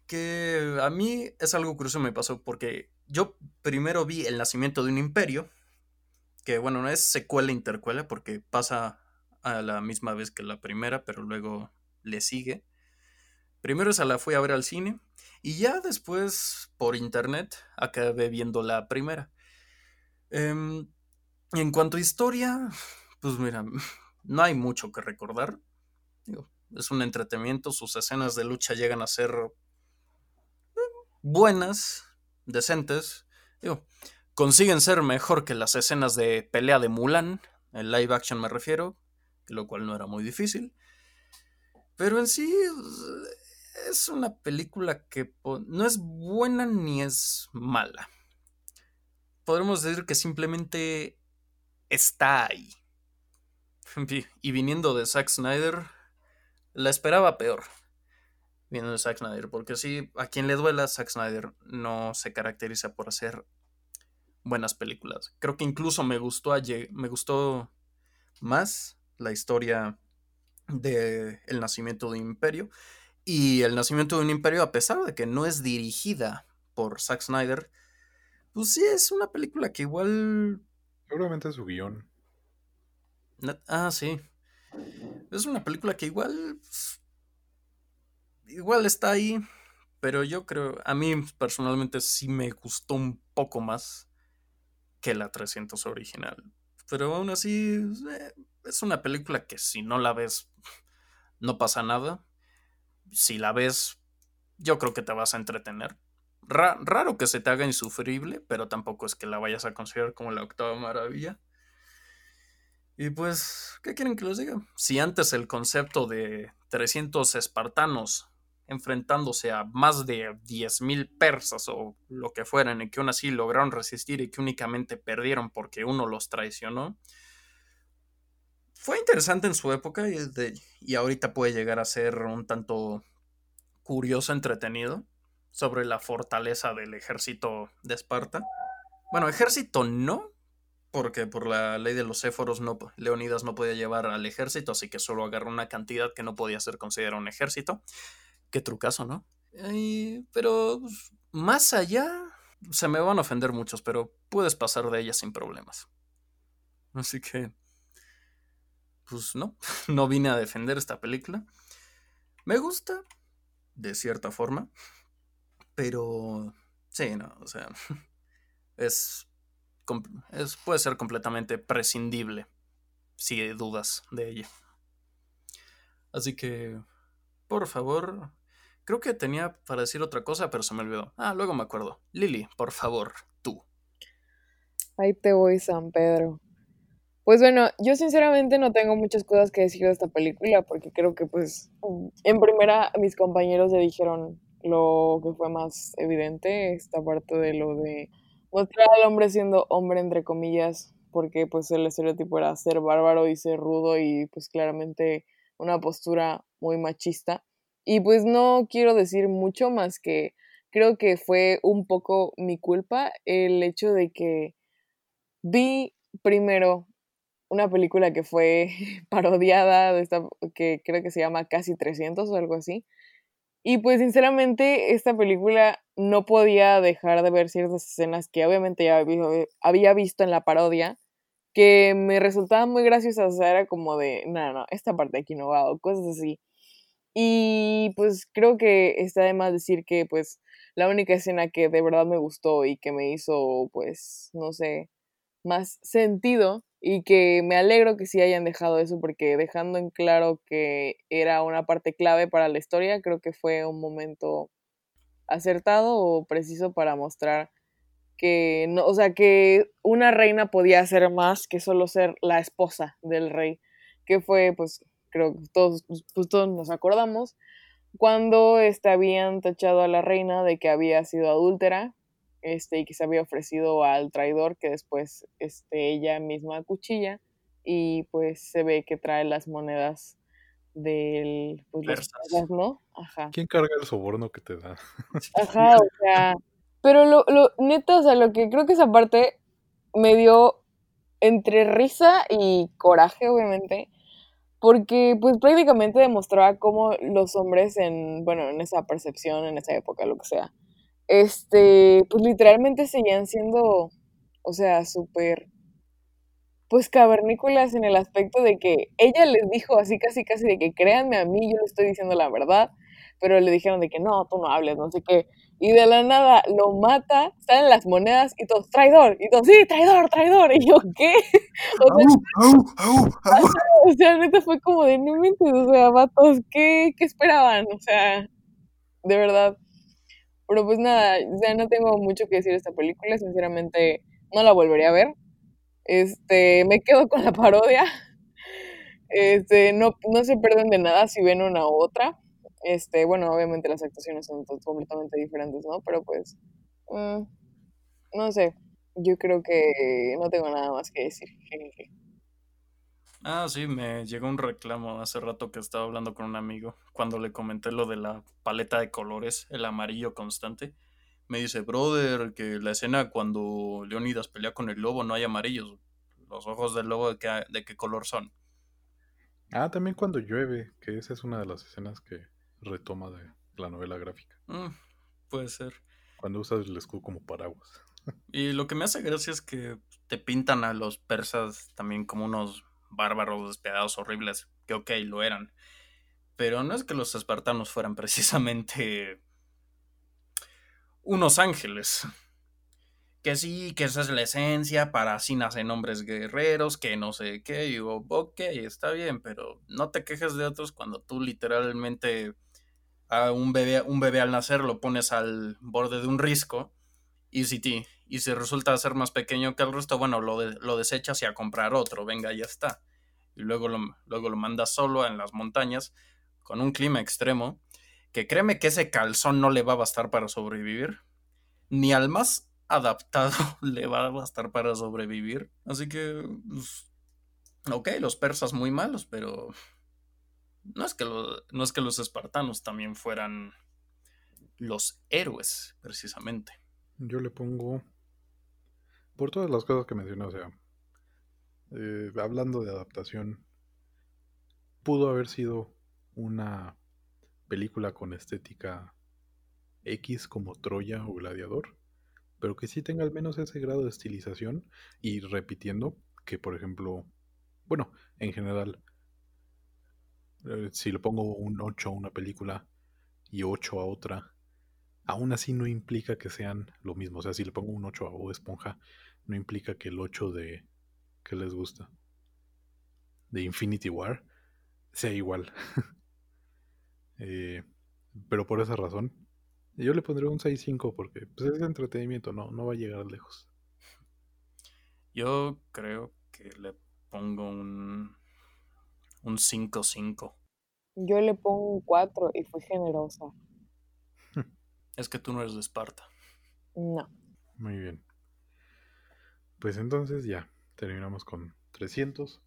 Que a mí es algo curioso me pasó porque yo primero vi el nacimiento de un imperio, que bueno, no es secuela intercuela porque pasa a la misma vez que la primera, pero luego le sigue. Primero esa la fui a ver al cine y ya después por internet acabé viendo la primera. Em, en cuanto a historia, pues mira, no hay mucho que recordar. es un entretenimiento, sus escenas de lucha llegan a ser eh, buenas, decentes. consiguen ser mejor que las escenas de pelea de Mulan, en live action me refiero, lo cual no era muy difícil. Pero en sí es una película que no es buena ni es mala. Podremos decir que simplemente está ahí. Y viniendo de Zack Snyder, la esperaba peor. Viniendo de Zack Snyder, porque sí, a quien le duela, Zack Snyder no se caracteriza por hacer buenas películas. Creo que incluso me gustó, me gustó más la historia de El nacimiento de imperio. Y El nacimiento de un imperio, a pesar de que no es dirigida por Zack Snyder, pues sí es una película que igual... Seguramente su guion. Ah, sí. Es una película que igual... Pues, igual está ahí, pero yo creo, a mí personalmente sí me gustó un poco más que la 300 original. Pero aún así, eh, es una película que si no la ves, no pasa nada. Si la ves, yo creo que te vas a entretener. raro que se te haga insufrible, pero tampoco es que la vayas a considerar como la octava maravilla. Y pues, ¿qué quieren que les diga? Si antes el concepto de 300 espartanos enfrentándose a más de 10.000 persas o lo que fueran, y que aún así lograron resistir y que únicamente perdieron porque uno los traicionó, fue interesante en su época y, y ahorita puede llegar a ser un tanto curioso, entretenido, sobre la fortaleza del ejército de Esparta. Bueno, ejército no, porque por la ley de los éforos no, Leonidas no podía llevar al ejército, así que solo agarró una cantidad que no podía ser considerada un ejército. Qué trucazo, ¿no? pero pues, más allá, se me van a ofender muchos, pero puedes pasar de ella sin problemas. Así que, pues no, no vine a defender esta película. Me gusta, de cierta forma, pero sí, no, o sea, es, puede ser completamente prescindible si dudas de ella. Así que, por favor, Creo que tenía para decir otra cosa, pero se me olvidó. Ah, luego me acuerdo. Lili, por favor, tú. Ahí te voy, San Pedro. Pues bueno, yo sinceramente no tengo muchas cosas que decir de esta película porque creo que pues en primera mis compañeros le dijeron lo que fue más evidente, esta parte de lo de mostrar al hombre siendo hombre entre comillas, porque pues el estereotipo era ser bárbaro y ser rudo y pues claramente una postura muy machista. Y pues no quiero decir mucho más que creo que fue un poco mi culpa el hecho de que vi primero una película que fue parodiada, de esta, que creo que se llama Casi 300 o algo así. Y pues sinceramente esta película no podía dejar de ver ciertas escenas que obviamente ya había visto en la parodia, que me resultaban muy graciosas, o era como de, no, no, esta parte aquí no va, o cosas así. Y pues creo que está de más decir que pues la única escena que de verdad me gustó y que me hizo pues no sé más sentido y que me alegro que sí hayan dejado eso porque dejando en claro que era una parte clave para la historia creo que fue un momento acertado o preciso para mostrar que no, o sea, que una reina podía ser más que solo ser la esposa del rey, que fue pues creo que todos, pues, pues, todos nos acordamos, cuando este, habían tachado a la reina de que había sido adúltera este, y que se había ofrecido al traidor que después este, ella misma cuchilla y pues se ve que trae las monedas del pues, ¿no? Ajá. ¿Quién carga el soborno que te da? Ajá, o sea, pero lo, lo neta, o sea, lo que creo que esa parte me dio entre risa y coraje, obviamente, porque pues prácticamente demostraba cómo los hombres en, bueno, en esa percepción, en esa época, lo que sea, este, pues literalmente seguían siendo, o sea, súper, pues cavernícolas en el aspecto de que ella les dijo así casi casi de que créanme a mí, yo le estoy diciendo la verdad, pero le dijeron de que no, tú no hables, no sé qué. Y de la nada lo mata, salen las monedas y todos, traidor, y todos, sí, traidor, traidor. Y yo, ¿qué? O sea, neta fue como de, no me o sea, vatos, ¿qué, ¿qué esperaban? O sea, de verdad. Pero pues nada, o no tengo mucho que decir de esta película, sinceramente no la volvería a ver. Este, me quedo con la parodia. Este, no, no se pierden de nada si ven una u otra. Este, bueno, obviamente las actuaciones son completamente diferentes, ¿no? Pero pues, mm, no sé, yo creo que no tengo nada más que decir. Ah, sí, me llegó un reclamo hace rato que estaba hablando con un amigo cuando le comenté lo de la paleta de colores, el amarillo constante. Me dice, brother, que la escena cuando Leonidas pelea con el lobo no hay amarillos. Los ojos del lobo, ¿de qué, de qué color son? Ah, también cuando llueve, que esa es una de las escenas que retoma de la novela gráfica. Mm, puede ser. Cuando usas el escudo como paraguas. Y lo que me hace gracia es que te pintan a los persas también como unos bárbaros despiadados horribles, que ok, lo eran. Pero no es que los espartanos fueran precisamente unos ángeles. Que sí, que esa es la esencia, para así nacen hombres guerreros, que no sé qué. Y digo, ok, está bien, pero no te quejes de otros cuando tú literalmente a un bebé, un bebé al nacer lo pones al borde de un risco y si, y si resulta ser más pequeño que el resto, bueno, lo, lo desechas y a comprar otro, venga, ya está. Y luego lo, luego lo mandas solo en las montañas con un clima extremo, que créeme que ese calzón no le va a bastar para sobrevivir, ni al más adaptado le va a bastar para sobrevivir. Así que, pues, ok, los persas muy malos, pero no es que, no es que los espartanos también fueran los héroes, precisamente. Yo le pongo, por todas las cosas que mencioné, o sea, eh, hablando de adaptación, pudo haber sido una película con estética X como Troya o Gladiador, pero que sí tenga al menos ese grado de estilización y repitiendo que, por ejemplo, bueno, en general, eh, si le pongo un 8 a una película y 8 a otra, aún así no implica que sean lo mismo. O sea, si le pongo un 8 a O Esponja, no implica que el 8 de... que les gusta? De Infinity War sea igual. Eh, pero por esa razón, yo le pondré un 6-5 porque pues, es entretenimiento, no, no va a llegar lejos. Yo creo que le pongo un un 5-5. Yo le pongo un 4 y fui generosa. Es que tú no eres de Esparta. No. Muy bien. Pues entonces ya, terminamos con 300,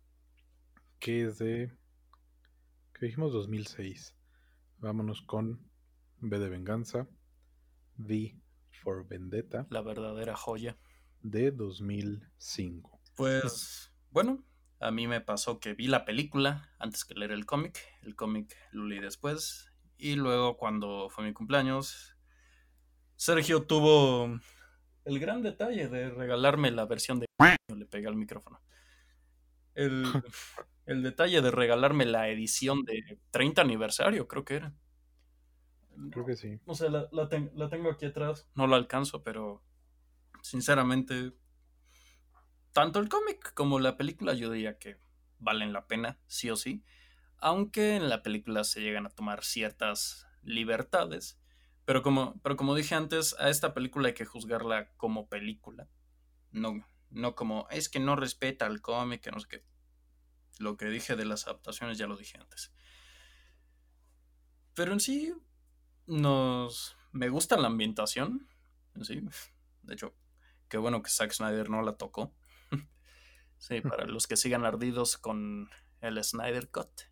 que es de, que dijimos 2006. Vámonos con B de Venganza, V for Vendetta. La verdadera joya. De 2005. Pues, bueno, a mí me pasó que vi la película antes que leer el cómic. El cómic lo leí después. Y luego cuando fue mi cumpleaños, Sergio tuvo el gran detalle de regalarme la versión de... Le pegué al micrófono. El, el detalle de regalarme la edición de 30 aniversario, creo que era. Creo que sí. O sea, la, la tengo aquí atrás. No la alcanzo, pero sinceramente tanto el cómic como la película yo diría que valen la pena, sí o sí, aunque en la película se llegan a tomar ciertas libertades, pero como, pero como dije antes, a esta película hay que juzgarla como película, no, no como es que no respeta al cómic, que no sé qué. Lo que dije de las adaptaciones ya lo dije antes. Pero en sí, nos. Me gusta la ambientación. En sí. De hecho, qué bueno que Zack Snyder no la tocó. Sí, para los que sigan ardidos con el Snyder Cut.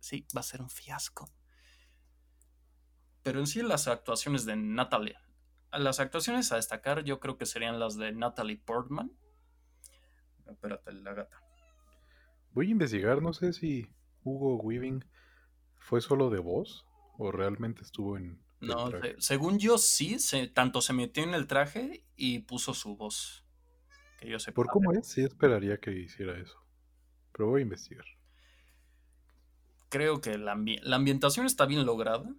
Sí, va a ser un fiasco. Pero en sí las actuaciones de Natalie. Las actuaciones a destacar yo creo que serían las de Natalie Portman. Espérate, la gata. Voy a investigar, no sé si Hugo Weaving fue solo de voz o realmente estuvo en... No, según yo sí, tanto se metió en el traje y puso su voz. Por cómo es, sí esperaría que hiciera eso. Pero voy a investigar. Creo que la, ambientación está bien lograda.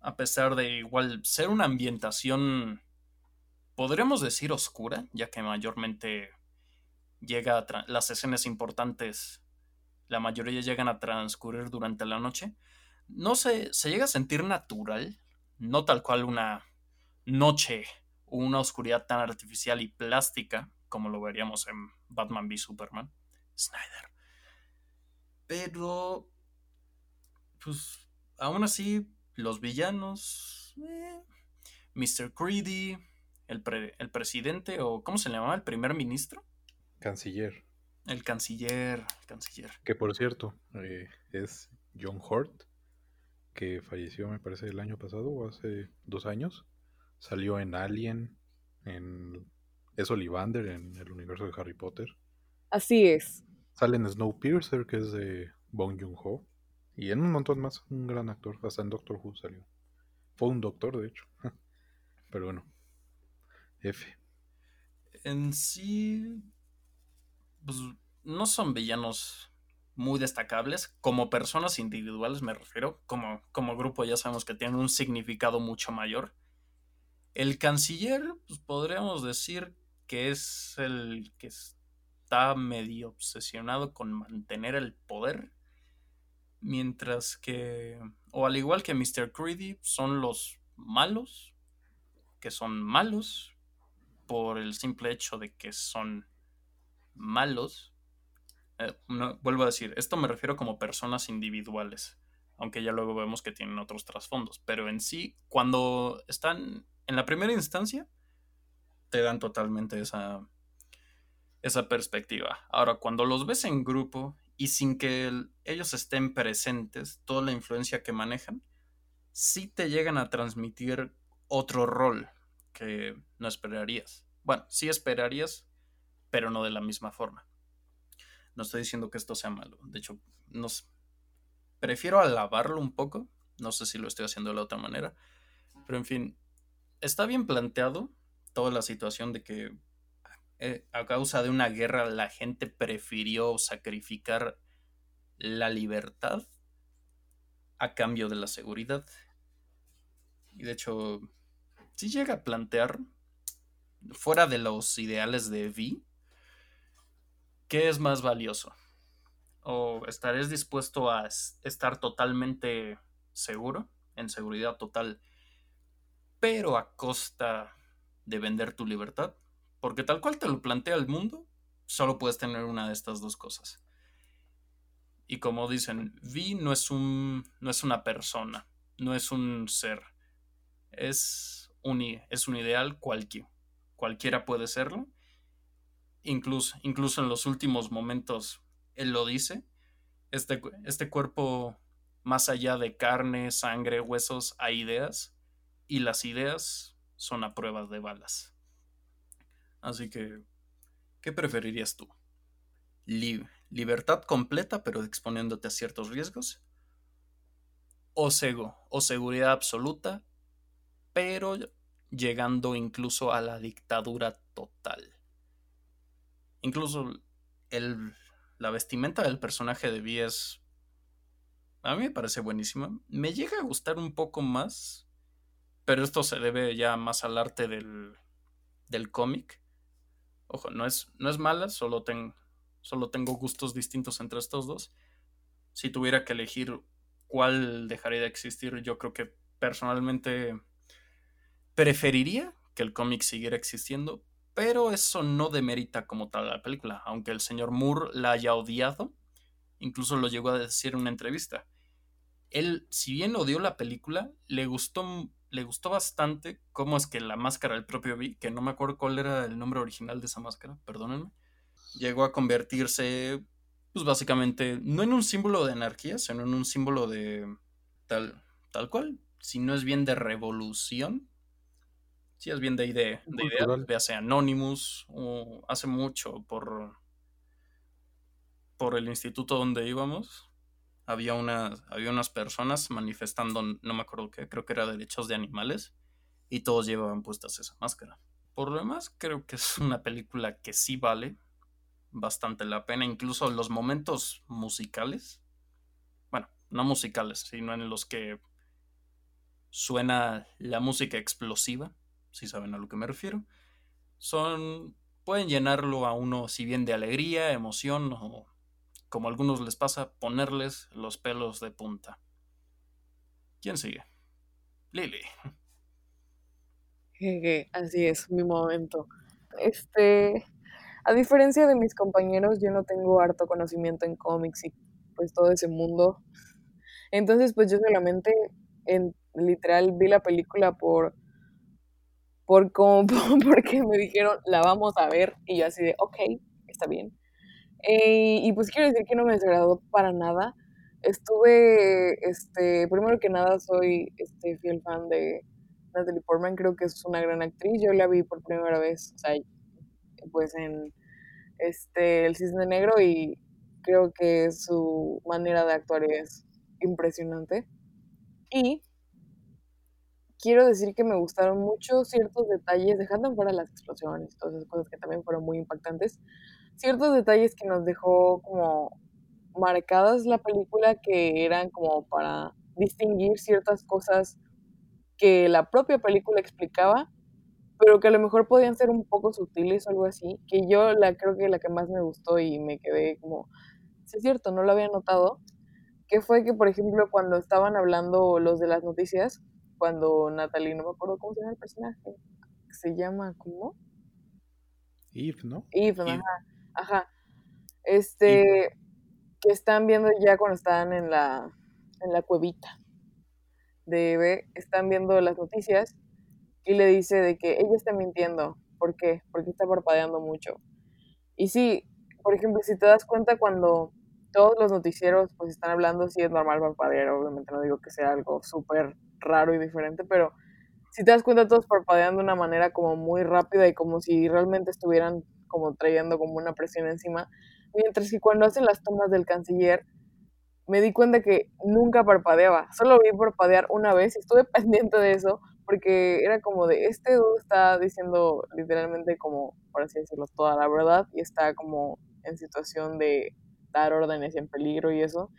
a pesar de igual ser una ambientación, podríamos decir oscura, ya que mayormente llega a las escenas importantes, la mayoría llegan a transcurrir durante la noche, no se, se llega a sentir natural, no tal cual una noche o una oscuridad tan artificial y plástica como lo veríamos en Batman v Superman, Snyder. Pero, pues, aún así, los villanos, eh, Mr. Creedy, el, el presidente, o ¿cómo se le llamaba? ¿El primer ministro? Canciller. El canciller, el canciller. Que por cierto, eh, es John Hurt, que falleció, me parece, el año pasado o hace dos años. Salió en Alien, en es Ollivander en el universo de Harry Potter. Así es. Sale en Snowpiercer, que es de Bong Joon-ho. Y en un montón más, un gran actor. Hasta en Doctor Who salió. Fue un doctor, de hecho. Pero bueno. F. En sí. Pues no son villanos muy destacables. Como personas individuales me refiero. Como, como grupo ya sabemos que tienen un significado mucho mayor. El canciller, pues podríamos decir que es el que está medio obsesionado con mantener el poder. Mientras que, o al igual que Mr. Creedy, son los malos, que son malos por el simple hecho de que son malos. Eh, vuelvo a decir, esto me refiero como personas individuales, aunque ya luego vemos que tienen otros trasfondos, pero en sí, cuando están en la primera instancia, te dan totalmente esa, esa perspectiva. Ahora, cuando los ves en grupo y sin que ellos estén presentes, toda la influencia que manejan, sí te llegan a transmitir otro rol que no esperarías. Bueno, sí esperarías, pero no de la misma forma. No estoy diciendo que esto sea malo. De hecho, no prefiero alabarlo un poco. No sé si lo estoy haciendo de la otra manera. Pero en fin, está bien planteado toda la situación de que eh, a causa de una guerra la gente prefirió sacrificar la libertad a cambio de la seguridad. Y de hecho, si llega a plantear, fuera de los ideales de Vi, ¿qué es más valioso? ¿O estarías dispuesto a estar totalmente seguro, en seguridad total, pero a costa de vender tu libertad. Porque tal cual te lo plantea el mundo, solo puedes tener una de estas dos cosas. Y como dicen, Vi no es un. no es una persona, no es un ser. Es un, es un ideal cualquiera. Cualquiera puede serlo. Incluso, incluso en los últimos momentos él lo dice. Este, este cuerpo, más allá de carne, sangre, huesos, hay ideas. Y las ideas son a prueba de balas. Así que, ¿qué preferirías tú? ¿Libertad completa pero exponiéndote a ciertos riesgos? ¿O cego? ¿O seguridad absoluta pero llegando incluso a la dictadura total? Incluso el, la vestimenta del personaje de Vi es... A mí me parece buenísima. Me llega a gustar un poco más pero esto se debe ya más al arte del, del cómic. Ojo, no es, no es mala, solo, solo tengo gustos distintos entre estos dos. Si tuviera que elegir cuál dejaría de existir, yo creo que personalmente preferiría que el cómic siguiera existiendo, pero eso no demerita como tal la película, aunque el señor Moore la haya odiado, incluso lo llegó a decir en una entrevista. Él, si bien odió la película, le gustó le gustó bastante cómo es que la máscara del propio Vi, que no me acuerdo cuál era el nombre original de esa máscara, perdónenme, llegó a convertirse, pues básicamente, no en un símbolo de anarquía, sino en un símbolo de tal, tal cual, si no es bien de revolución, si es bien de idea, de idea, véase Anonymous, o hace mucho por, por el instituto donde íbamos, había, había unas personas manifestando, no me acuerdo qué, creo que era derechos de animales, y todos llevaban puestas esa máscara. Por lo demás, creo que es una película que sí vale bastante la pena, incluso los momentos musicales, bueno, no musicales, sino en los que suena la música explosiva, si saben a lo que me refiero. Son pueden llenarlo a uno si bien de alegría, emoción o como a algunos les pasa, ponerles los pelos de punta. ¿Quién sigue? Lily. Así es, mi momento. Este, a diferencia de mis compañeros, yo no tengo harto conocimiento en cómics y pues todo ese mundo. Entonces, pues yo solamente en literal vi la película por por como porque me dijeron la vamos a ver y yo así de ok, está bien. Eh, y pues quiero decir que no me desagradó para nada. Estuve, este, primero que nada soy este, fiel fan de Natalie Portman, creo que es una gran actriz. Yo la vi por primera vez, o pues en este, El Cisne Negro y creo que su manera de actuar es impresionante. Y quiero decir que me gustaron mucho ciertos detalles, dejando fuera las explosiones, todas esas cosas que también fueron muy impactantes, ciertos detalles que nos dejó como marcadas la película que eran como para distinguir ciertas cosas que la propia película explicaba, pero que a lo mejor podían ser un poco sutiles o algo así, que yo la creo que la que más me gustó y me quedé como, sí es cierto, no lo había notado, que fue que, por ejemplo, cuando estaban hablando los de las noticias, cuando Natalie, no me acuerdo cómo se llama el personaje, se llama, ¿cómo? Eve, ¿no? Eve, ajá, ajá. Este, que están viendo ya cuando están en la, en la cuevita de Eve, están viendo las noticias y le dice de que ella está mintiendo. ¿Por qué? Porque está parpadeando mucho. Y sí, por ejemplo, si te das cuenta cuando todos los noticieros pues están hablando, sí es normal parpadear, obviamente no digo que sea algo súper raro y diferente, pero si te das cuenta todos parpadean de una manera como muy rápida y como si realmente estuvieran como trayendo como una presión encima, mientras que cuando hacen las tomas del canciller me di cuenta que nunca parpadeaba, solo vi parpadear una vez y estuve pendiente de eso porque era como de este dude está diciendo literalmente como, por así decirlo, toda la verdad y está como en situación de dar órdenes en peligro y eso.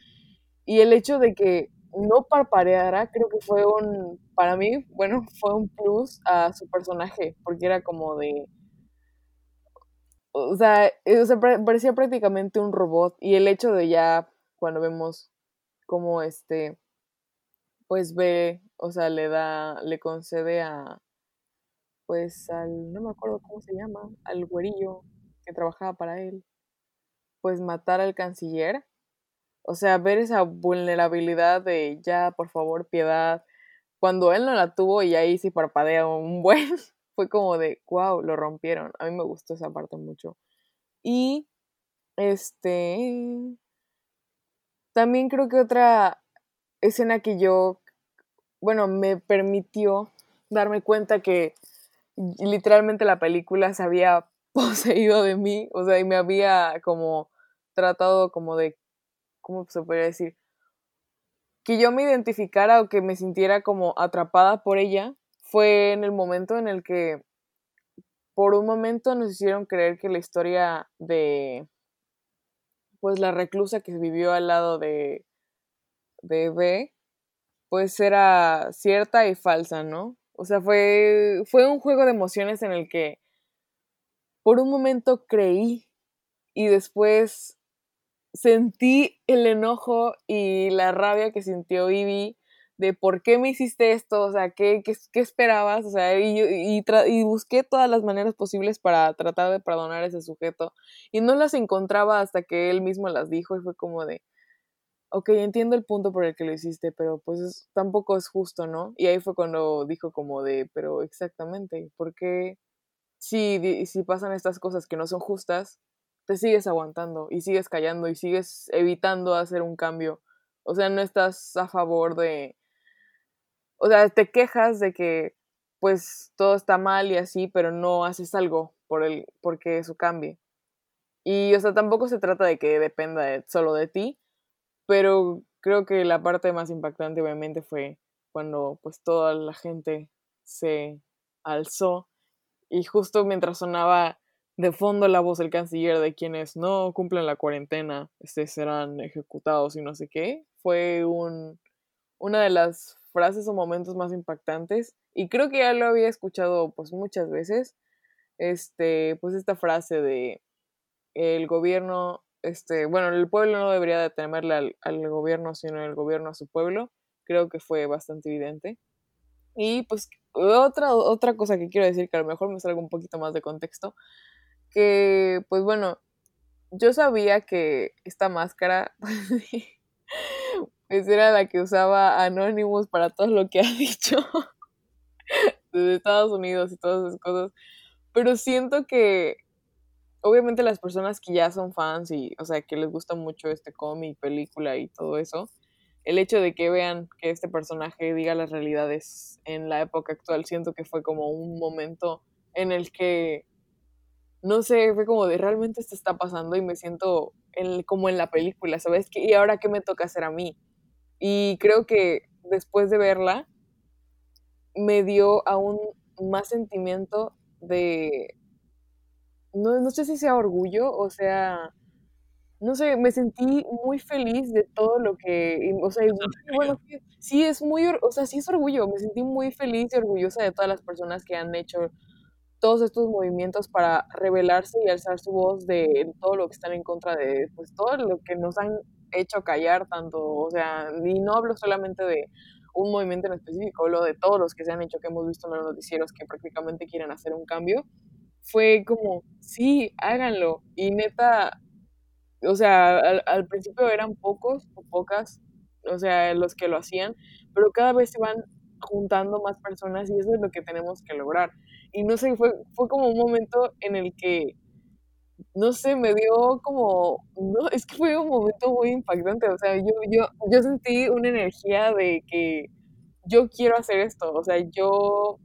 Y el hecho de que no parpadeara, creo que fue un, para mí, bueno, fue un plus a su personaje, porque era como de, o sea, eh, o sea, parecía prácticamente un robot y el hecho de ya, cuando vemos cómo este, pues ve, o sea, le da, le concede a, pues al, no me acuerdo cómo se llama, al güerillo que trabajaba para él, pues matar al canciller, o sea, ver esa vulnerabilidad de ya, por favor, piedad, cuando él no la tuvo y ahí sí parpadea un buen, fue como de, wow, lo rompieron. A mí me gustó esa parte mucho. Y, este, también creo que otra escena que yo, bueno, me permitió darme cuenta que literalmente la película se había poseído de mí, o sea, y me había como tratado como de ¿cómo se podría decir? Que yo me identificara o que me sintiera como atrapada por ella fue en el momento en el que por un momento nos hicieron creer que la historia de pues la reclusa que vivió al lado de de B pues era cierta y falsa, ¿no? O sea, fue fue un juego de emociones en el que por un momento creí y después sentí el enojo y la rabia que sintió Ivy de por qué me hiciste esto, o sea, qué, qué, qué esperabas, o sea, y, y, y, busqué todas las maneras posibles para tratar de perdonar a ese sujeto y no las encontraba hasta que él mismo las dijo y fue como de, ok, entiendo el punto por el que lo hiciste, pero pues tampoco es justo, ¿no? Y ahí fue cuando dijo como de, pero exactamente, ¿por qué si, si pasan estas cosas que no son justas, te sigues aguantando y sigues callando y sigues evitando hacer un cambio. O sea, no estás a favor de... O sea, te quejas de que pues todo está mal y así, pero no haces algo por el, porque eso cambie. Y, o sea, tampoco se trata de que dependa solo de ti, pero creo que la parte más impactante obviamente fue cuando pues toda la gente se alzó y justo mientras sonaba de fondo la voz del canciller de quienes no cumplen la cuarentena este, serán ejecutados y no sé qué, fue un, una de las frases o momentos más impactantes. Y creo que ya lo había escuchado pues muchas veces. Este, pues esta frase de el gobierno, este, bueno, el pueblo no debería de temerle al, al gobierno, sino el gobierno a su pueblo. Creo que fue bastante evidente. Y pues otra, otra cosa que quiero decir, que a lo mejor me salga un poquito más de contexto, que pues bueno, yo sabía que esta máscara pues era la que usaba Anonymous para todo lo que ha dicho desde Estados Unidos y todas esas cosas, pero siento que obviamente las personas que ya son fans y, o sea, que les gusta mucho este cómic, película y todo eso, el hecho de que vean que este personaje diga las realidades en la época actual, siento que fue como un momento en el que, no sé, fue como de realmente esto está pasando y me siento como en la película, ¿sabes? ¿Y ahora qué me toca hacer a mí? Y creo que después de verla, me dio aún más sentimiento de, no, no sé si sea orgullo o sea no sé, me sentí muy feliz de todo lo que, o sea, bueno, sí, es muy, o sea, sí es orgullo, me sentí muy feliz y orgullosa de todas las personas que han hecho todos estos movimientos para rebelarse y alzar su voz de todo lo que están en contra de, pues todo lo que nos han hecho callar tanto, o sea, y no hablo solamente de un movimiento en específico, hablo de todos los que se han hecho, que hemos visto en los noticieros que prácticamente quieren hacer un cambio, fue como, sí, háganlo, y neta, o sea, al, principio eran pocos o pocas, o sea, los que lo hacían, pero cada vez se van juntando más personas y eso es lo que tenemos que lograr. Y no sé, fue, fue como un momento en el que, no sé, me dio como, no, es que fue un momento muy impactante, o sea, yo, yo, yo sentí una energía de que yo quiero hacer esto, o sea, yo,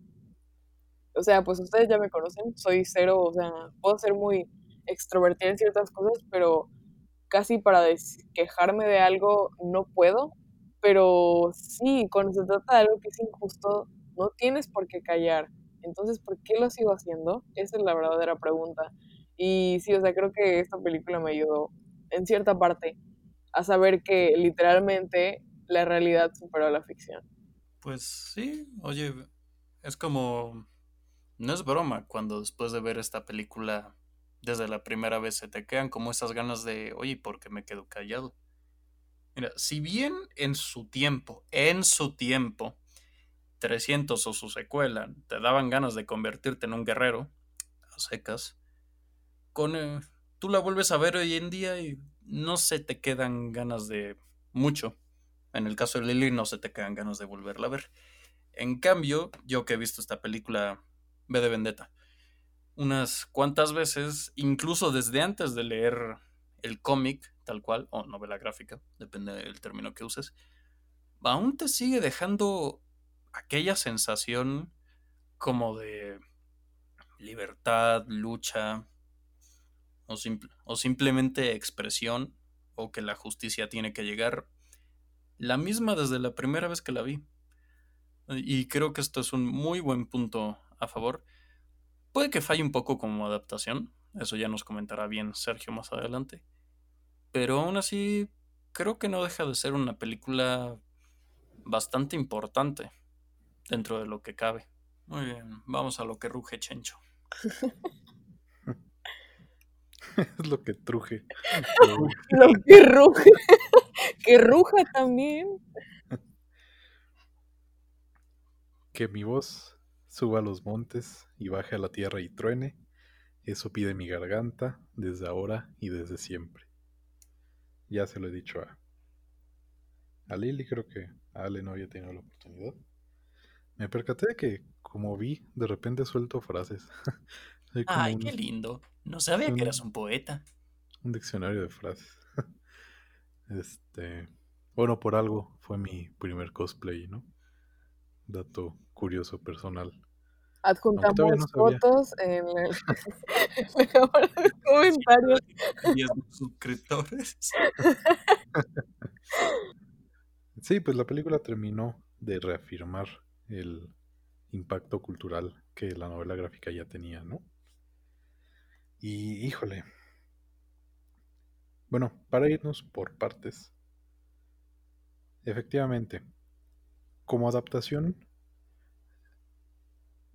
o sea, pues ustedes ya me conocen, soy cero, o sea, puedo ser muy extrovertida en ciertas cosas, pero casi para quejarme de algo no puedo, pero sí, cuando se trata de algo que es injusto, no tienes por qué callar. Entonces, ¿por qué lo sigo haciendo? Esa es la verdadera pregunta. Y sí, o sea, creo que esta película me ayudó en cierta parte a saber que literalmente la realidad superó a la ficción. Pues sí, oye, es como... No es broma cuando después de ver esta película desde la primera vez se te quedan como esas ganas de, oye, ¿por qué me quedo callado? Mira, si bien en su tiempo, en su tiempo, 300 o su secuela te daban ganas de convertirte en un guerrero, a secas, con, eh, tú la vuelves a ver hoy en día y no se te quedan ganas de mucho. En el caso de Lily no se te quedan ganas de volverla a ver. En cambio, yo que he visto esta película B de Vendetta, unas cuantas veces, incluso desde antes de leer el cómic tal cual, o novela gráfica, depende del término que uses, aún te sigue dejando aquella sensación como de libertad, lucha, o, o simplemente expresión, o que la justicia tiene que llegar, la misma desde la primera vez que la vi. Y creo que esto es un muy buen punto a favor Puede que falle un poco como adaptación, eso ya nos comentará bien Sergio más adelante. Pero aún así, creo que no deja de ser una película bastante importante dentro de lo que cabe. Muy bien, vamos a lo que ruge Chencho. es lo que truje. lo que ruge. que ruja también. Que mi voz suba a los montes y baje a la tierra y truene, eso pide mi garganta desde ahora y desde siempre. Ya se lo he dicho a, a Lili, creo que a Ale no había tenido la oportunidad. Me percaté de que, como vi, de repente suelto frases. Ay, qué lindo. No sabía que eras un poeta. Un diccionario de frases. este. Bueno, por algo fue mi primer cosplay, ¿no? Dato curioso personal adjuntamos fotos en, el, en comentarios. suscriptores. Sí, pues la película terminó de reafirmar el impacto cultural que la novela gráfica ya tenía, ¿no? Y híjole. Bueno, para irnos por partes. Efectivamente, como adaptación,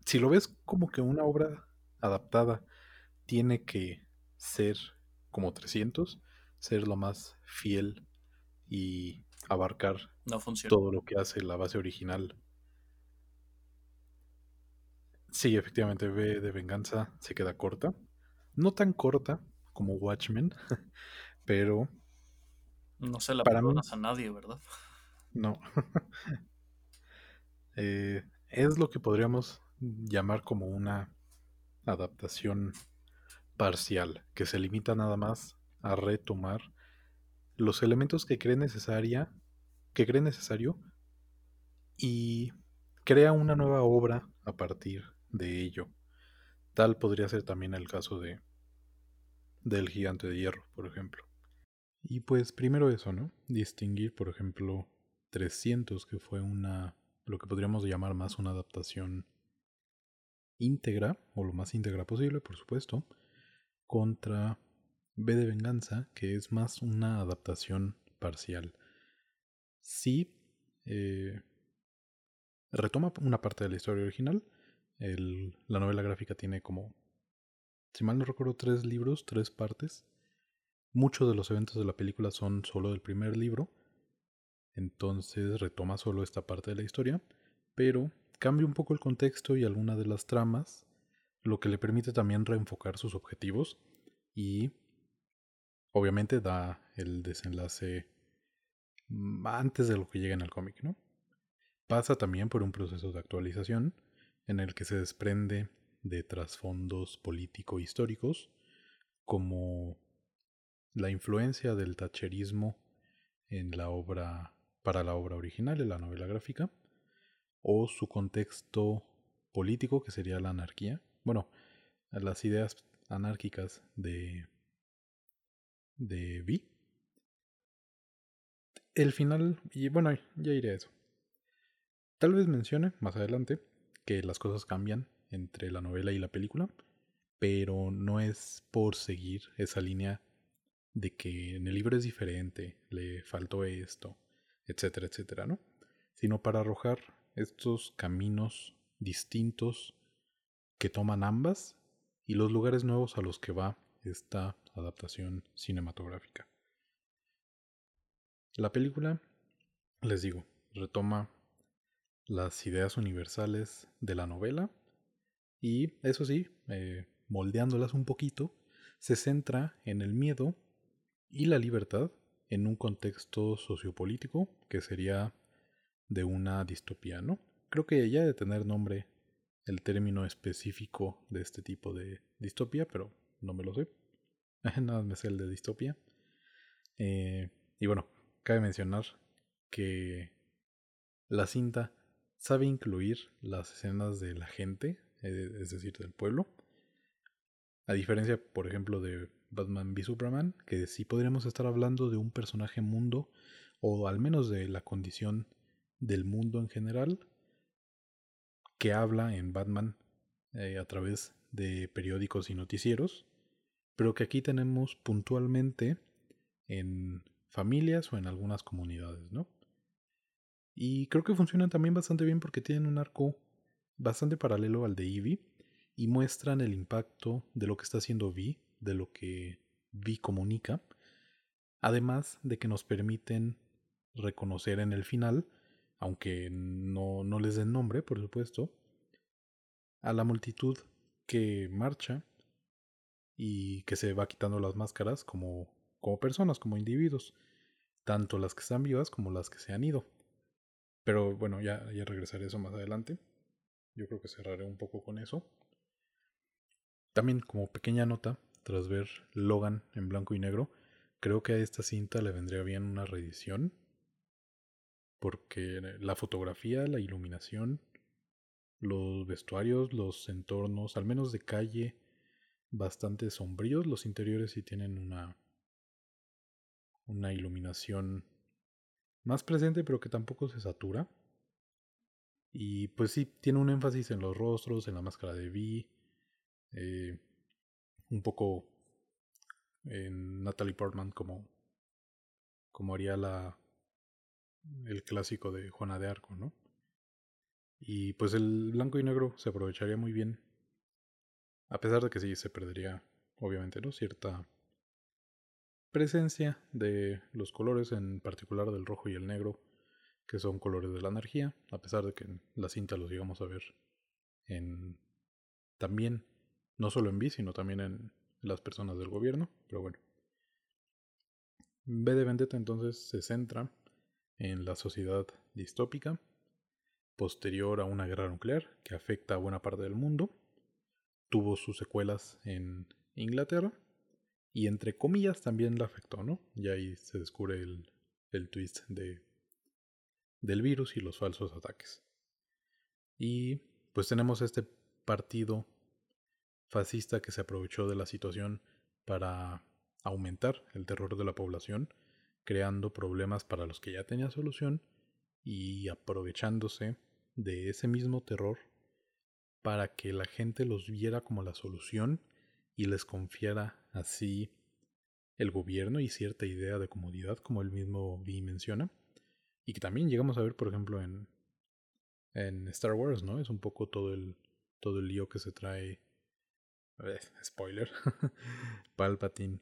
si lo ves como que una obra adaptada tiene que ser como 300, ser lo más fiel y abarcar No todo lo que hace la base original. Sí, efectivamente, V de Venganza se queda corta. No tan corta como Watchmen, pero No se la Para mí- perdonas a nadie, ¿verdad? no. Eh, es lo que podríamos llamar como una adaptación parcial, que se limita nada más a retomar los elementos que cree necesaria, que cree necesario y crea una nueva obra a partir de ello. Tal podría ser también el caso de del gigante de hierro, por ejemplo. Y pues primero eso, ¿no? Distinguir, por ejemplo, 300, que fue una, lo que podríamos llamar más una adaptación íntegra, o lo más íntegra posible, por supuesto, contra B de Venganza, que es más una adaptación parcial. Sí, eh, retoma una parte de la historia original. La novela gráfica tiene como, si mal no recuerdo, tres libros, tres partes. Muchos de los eventos de la película son solo del primer libro. Entonces retoma solo esta parte de la historia. Pero cambia un poco el contexto y alguna de las tramas. Lo que le permite también reenfocar sus objetivos. Y obviamente da el desenlace antes de lo que llega en el cómic, ¿no? Pasa también por un proceso de actualización en el que se desprende de trasfondos político-históricos como la influencia del tacherismo en la obra para la obra original, en la novela gráfica, o su contexto político, que sería la anarquía. Bueno, las ideas anárquicas de de Vi. El final, y bueno, ya iré a eso. Tal vez mencione más adelante que las cosas cambian entre la novela y la película, pero no es por seguir esa línea de que en el libro es diferente, le faltó esto, etcétera, etcétera, ¿no? Sino para arrojar estos caminos distintos que toman ambas y los lugares nuevos a los que va esta adaptación cinematográfica. La película, les digo, retoma las ideas universales de la novela y, eso sí, eh, moldeándolas un poquito, se centra en el miedo y la libertad en un contexto sociopolítico que sería de una distopía, ¿no? Creo que ya de tener nombre el término específico de este tipo de distopía, pero no me lo sé. Nada me sé el de distopía. Eh, y bueno, cabe mencionar que la cinta sabe incluir las escenas de la gente, eh, es decir, del pueblo. A diferencia, por ejemplo, de Batman v Superman, que sí podríamos estar hablando de un personaje mundo, o al menos de la condición del mundo en general, que habla en Batman eh, a través de periódicos y noticieros, pero que aquí tenemos puntualmente en familias o en algunas comunidades, ¿no? Y creo que funcionan también bastante bien porque tienen un arco bastante paralelo al de Eevee y muestran el impacto de lo que está haciendo Vi, de lo que Vi comunica, además de que nos permiten reconocer en el final, aunque no, no les den nombre, por supuesto, a la multitud que marcha y que se va quitando las máscaras como, como personas, como individuos, tanto las que están vivas como las que se han ido. Pero bueno, ya, ya regresaré a eso más adelante. Yo creo que cerraré un poco con eso. También como pequeña nota, tras ver Logan en blanco y negro, creo que a esta cinta le vendría bien una reedición. Porque la fotografía, la iluminación, los vestuarios, los entornos, al menos de calle, bastante sombríos. Los interiores sí tienen una, una iluminación más presente, pero que tampoco se satura. Y pues sí, tiene un énfasis en los rostros, en la máscara de Vi, eh, un poco en Natalie Portman como, como haría la, el clásico de Juana de Arco, ¿no? Y pues el blanco y negro se aprovecharía muy bien. A pesar de que sí se perdería, obviamente, ¿no? Cierta presencia de los colores, en particular del rojo y el negro, que son colores de la energía, a pesar de que en la cinta los llegamos a ver en también, no solo en B, sino también en las personas del gobierno, pero bueno. B de Vendetta entonces se centra en la sociedad distópica posterior a una guerra nuclear que afecta a buena parte del mundo. Tuvo sus secuelas en Inglaterra y entre comillas también la afectó, ¿no? Y ahí se descubre el, el twist de, del virus y los falsos ataques. Y pues tenemos este partido fascista que se aprovechó de la situación para aumentar el terror de la población, creando problemas para los que ya tenía solución y aprovechándose de ese mismo terror para que la gente los viera como la solución y les confiara así el gobierno y cierta idea de comodidad, como el mismo Vi menciona. Y que también llegamos a ver, por ejemplo, en, en Star Wars, ¿no? Es un poco todo el, todo el lío que se trae. Eh, spoiler. Palpatine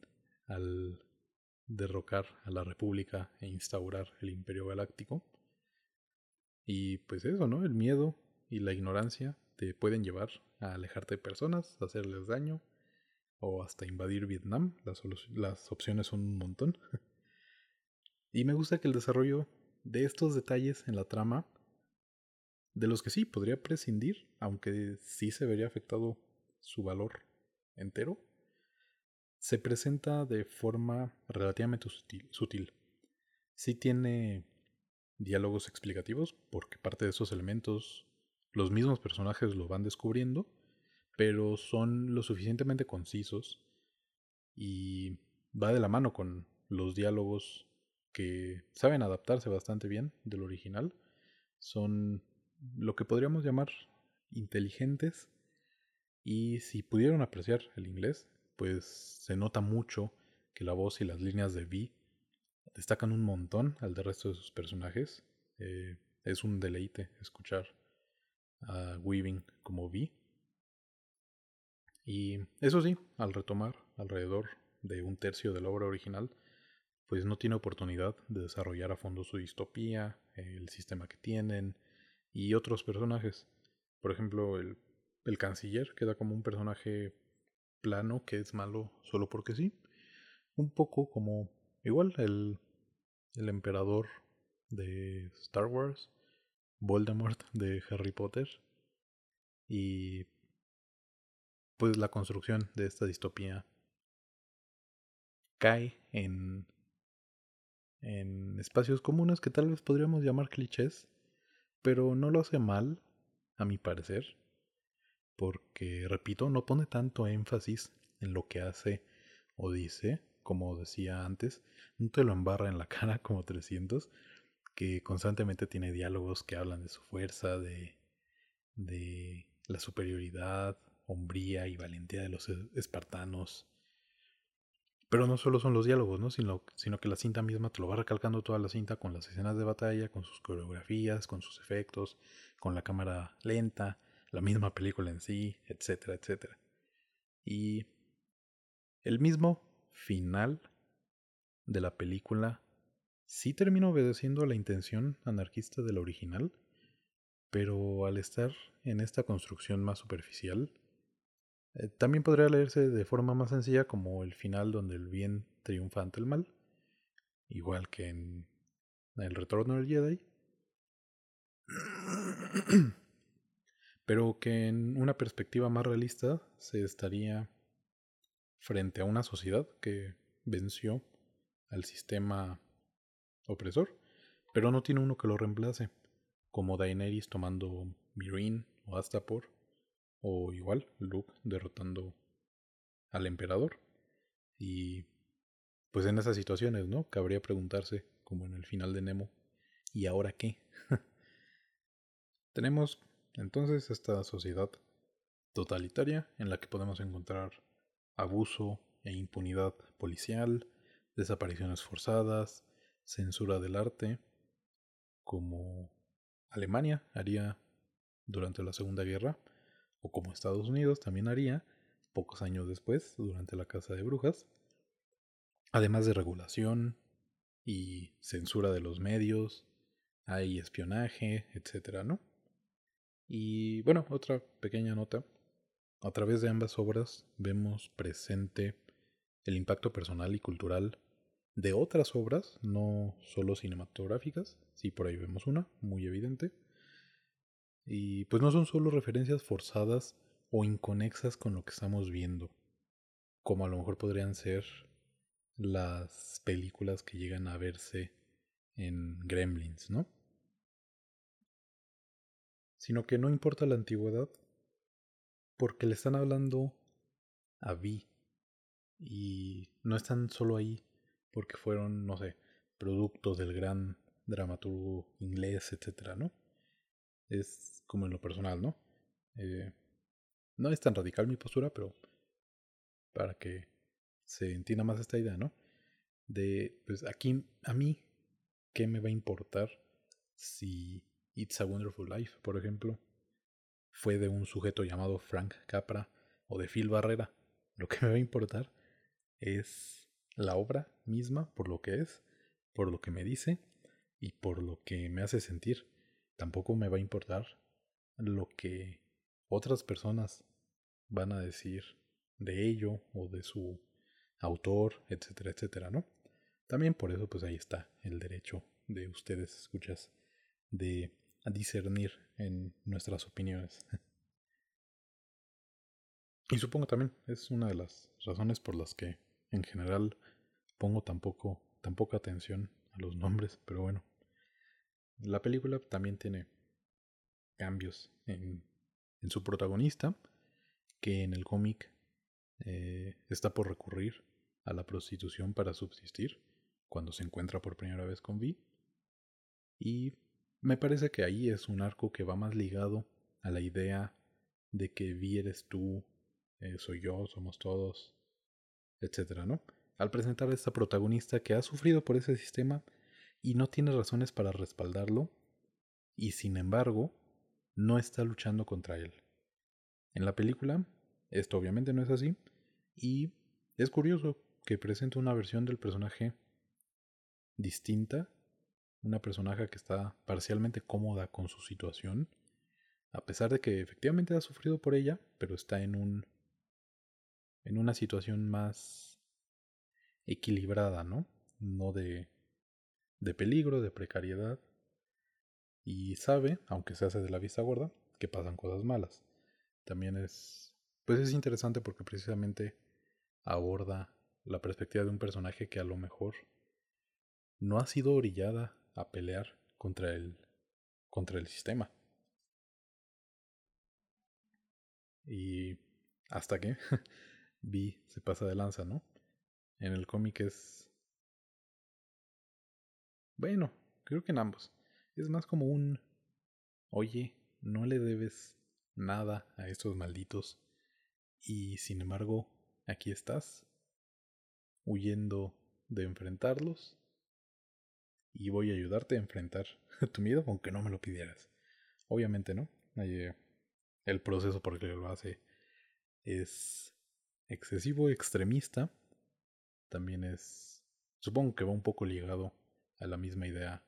al derrocar a la República e instaurar el Imperio Galáctico. Y pues eso, ¿no? El miedo y la ignorancia te pueden llevar a alejarte de personas, a hacerles daño o hasta invadir Vietnam. Las, opciones son un montón. y me gusta que el desarrollo de estos detalles en la trama, de los que sí podría prescindir, aunque sí se vería afectado su valor entero, se presenta de forma relativamente sutil. sutil. Sí tiene diálogos explicativos, porque parte de esos elementos los mismos personajes lo van descubriendo, pero son lo suficientemente concisos y va de la mano con los diálogos que saben adaptarse bastante bien del original. Son lo que podríamos llamar inteligentes y si pudieron apreciar el inglés, pues se nota mucho que la voz y las líneas de Vi destacan un montón al del resto de sus personajes. Eh, es un deleite escuchar a Weaving como Vi. Y eso sí, al retomar alrededor de un tercio de la obra original, pues no tiene oportunidad de desarrollar a fondo su distopía, el sistema que tienen y otros personajes. Por ejemplo, el, el canciller queda como un personaje plano que es malo solo porque sí. Un poco como igual el, el emperador de Star Wars, Voldemort de Harry Potter y pues la construcción de esta distopía cae en en espacios comunes que tal vez podríamos llamar clichés, pero no lo hace mal, a mi parecer, porque, repito, no pone tanto énfasis en lo que hace o dice, como decía antes, no te lo embarra en la cara como 300, que constantemente tiene diálogos que hablan de su fuerza, de, de la superioridad, hombría y valentía de los espartanos, pero no solo son los diálogos, ¿no? Sino, sino que la cinta misma te lo va recalcando toda la cinta con las escenas de batalla, con sus coreografías, con sus efectos, con la cámara lenta, la misma película en sí, etcétera, etcétera. Y el mismo final de la película sí termina obedeciendo a la intención anarquista de la original, pero al estar en esta construcción más superficial, eh, también podría leerse de forma más sencilla como el final donde el bien triunfa ante el mal, igual que en el retorno del Jedi, pero que en una perspectiva más realista se estaría frente a una sociedad que venció al sistema opresor, pero no tiene uno que lo reemplace, como Daenerys tomando Mirin o Astapor, o igual, Luke derrotando al emperador. Y pues en esas situaciones, ¿no? Cabría preguntarse, como en el final de Nemo, ¿y ahora qué? Tenemos entonces esta sociedad totalitaria en la que podemos encontrar abuso e impunidad policial, desapariciones forzadas, censura del arte, como Alemania haría durante la Segunda Guerra, o como Estados Unidos también haría pocos años después, durante la Casa de Brujas, además de regulación y censura de los medios, hay espionaje, etcétera, ¿no? Y bueno, otra pequeña nota. A través de ambas obras vemos presente el impacto personal y cultural de otras obras, no solo cinematográficas, sí por ahí vemos una, muy evidente. Y pues no son solo referencias forzadas o inconexas con lo que estamos viendo, como a lo mejor podrían ser las películas que llegan a verse en Gremlins, ¿no? Sino que no importa la antigüedad, porque le están hablando a Vi. Y no están solo ahí porque fueron, no sé, productos del gran dramaturgo inglés, etcétera, ¿no? Es como en lo personal, ¿no? Eh, no es tan radical mi postura, pero para que se entienda más esta idea, ¿no? De, pues aquí, a mí, ¿qué me va a importar si It's a Wonderful Life, por ejemplo, fue de un sujeto llamado Frank Capra o de Phil Barrera? Lo que me va a importar es la obra misma por lo que es, por lo que me dice y por lo que me hace sentir. Tampoco me va a importar lo que otras personas van a decir de ello o de su autor, etcétera, etcétera, ¿no? También por eso pues ahí está el derecho de ustedes, escuchas, de discernir en nuestras opiniones. Y supongo también es una de las razones por las que en general pongo tan, poco, tan poca atención a los nombres, pero bueno. La película también tiene cambios en, su protagonista, que en el cómic eh, está por recurrir a la prostitución para subsistir cuando se encuentra por primera vez con Vi. Y me parece que ahí es un arco que va más ligado a la idea de que Vi eres tú, eh, soy yo, somos todos, etcétera, ¿no? Al presentar a esta protagonista que ha sufrido por ese sistema y no tiene razones para respaldarlo, y sin embargo, no está luchando contra él. En la película, esto obviamente no es así, y es curioso que presenta una versión del personaje distinta, una personaje que está parcialmente cómoda con su situación, a pesar de que efectivamente ha sufrido por ella, pero está en un en una situación más equilibrada, ¿no? No de de peligro, de precariedad y sabe, aunque se hace de la vista gorda, que pasan cosas malas. También es pues es interesante porque precisamente aborda la perspectiva de un personaje que a lo mejor no ha sido orillada a pelear contra el contra el sistema. Y hasta que Vi se pasa de lanza, ¿no? En el cómic es bueno, creo que en ambos. Es más como un oye, no le debes nada a estos malditos y sin embargo, aquí estás, huyendo de enfrentarlos. Y voy a ayudarte a enfrentar tu miedo, aunque no me lo pidieras. Obviamente, ¿no? Eh, el proceso por el que lo hace es excesivo, extremista. También es, supongo que va un poco ligado a la misma idea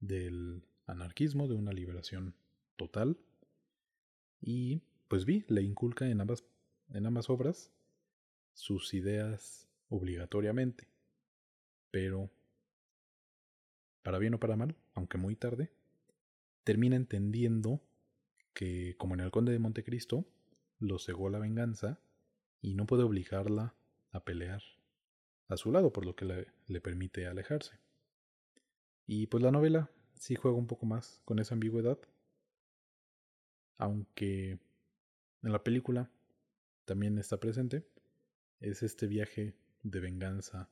del anarquismo, de una liberación total. Y pues vi, le inculca en ambas en ambas obras sus ideas obligatoriamente. Pero, para bien o para mal, aunque muy tarde, termina entendiendo que, como en el Conde de Montecristo, lo cegó la venganza y no puede obligarla a pelear a su lado, por lo que le, le permite alejarse. Y pues la novela sí juega un poco más con esa ambigüedad, aunque en la película también está presente es este viaje de venganza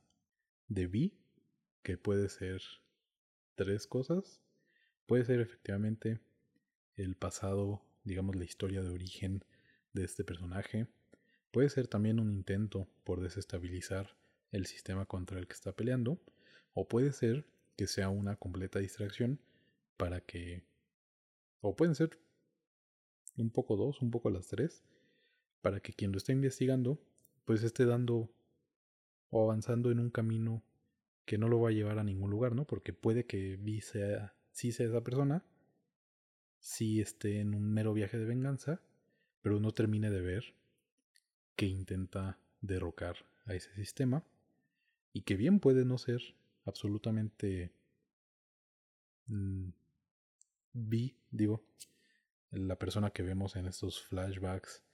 de Vi, que puede ser tres cosas. Puede ser efectivamente el pasado, digamos la historia de origen de este personaje. Puede ser también un intento por desestabilizar el sistema contra el que está peleando. O puede ser que sea una completa distracción para que... O pueden ser un poco dos, un poco las tres, para que quien lo está investigando, pues esté dando o avanzando en un camino que no lo va a llevar a ningún lugar, ¿no? Porque puede que Vi sea, sí sea esa persona, sí esté en un mero viaje de venganza, pero no termine de ver que intenta derrocar a ese sistema y que bien puede no ser absolutamente mm, Vi, digo, la persona que vemos en estos flashbacks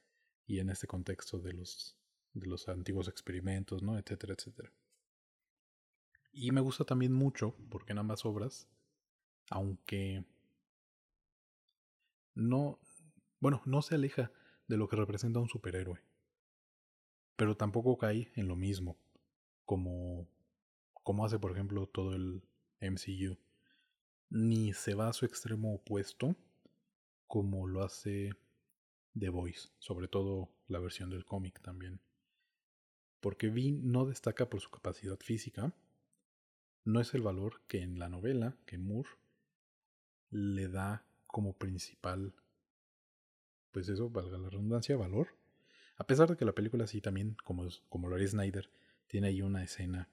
y en este contexto de los de los antiguos experimentos, ¿no? etcétera, etcétera. Y me gusta también mucho, porque en ambas obras, aunque no, bueno, no se aleja de lo que representa un superhéroe, pero tampoco cae en lo mismo, como, como hace por ejemplo todo el MCU, ni se va a su extremo opuesto, como lo hace The Voice, sobre todo la versión del cómic también. Porque Vi no destaca por su capacidad física, no es el valor que en la novela, que Moore le da como principal, pues eso, valga la redundancia, valor. A pesar de que la película sí también, como, como lo haría Snyder, tiene ahí una escena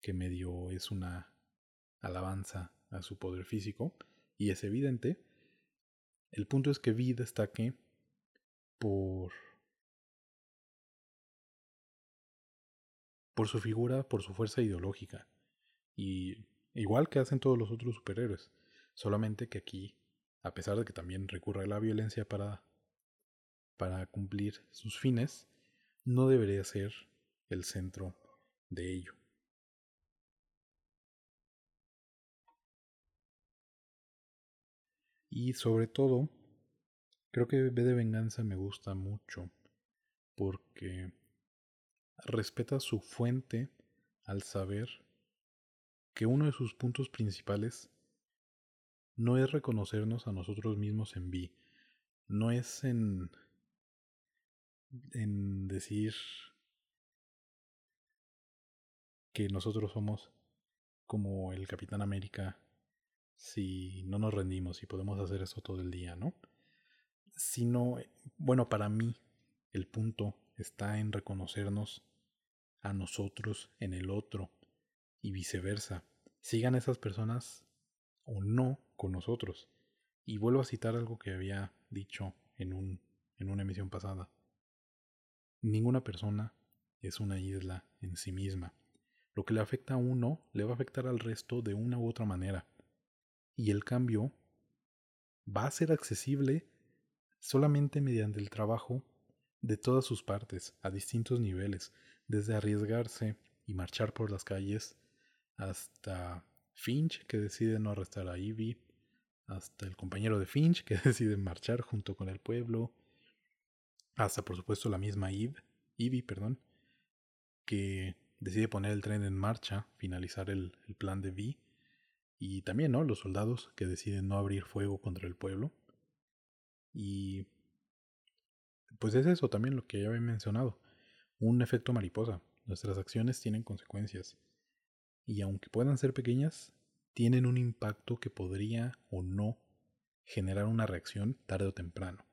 que medio es una alabanza a su poder físico, y es evidente. El punto es que Vi destaque por por su figura, por su fuerza ideológica. Y igual que hacen todos los otros superhéroes, solamente que aquí, a pesar de que también recurre a la violencia para para cumplir sus fines, no debería ser el centro de ello. Y sobre todo, creo que B de Venganza me gusta mucho porque respeta su fuente al saber que uno de sus puntos principales no es reconocernos a nosotros mismos en B, no es en en decir que nosotros somos como el Capitán América si no nos rendimos y podemos hacer eso todo el día, ¿no? Sino, bueno, para mí el punto está en reconocernos a nosotros en el otro y viceversa. Sigan esas personas o no con nosotros. Y vuelvo a citar algo que había dicho en, un, en una emisión pasada. Ninguna persona es una isla en sí misma. Lo que le afecta a uno le va a afectar al resto de una u otra manera. Y el cambio va a ser accesible solamente mediante el trabajo de todas sus partes, a distintos niveles, desde arriesgarse y marchar por las calles, hasta Finch, que decide no arrestar a Ivy, hasta el compañero de Finch, que decide marchar junto con el pueblo, hasta por supuesto la misma Ivy, perdón, que decide poner el tren en marcha, finalizar el, el plan de V, y también ¿no? los soldados que deciden no abrir fuego contra el pueblo. Y pues es eso también lo que ya había mencionado, un efecto mariposa. Nuestras acciones tienen consecuencias. Y aunque puedan ser pequeñas, tienen un impacto que podría o no generar una reacción tarde o temprano.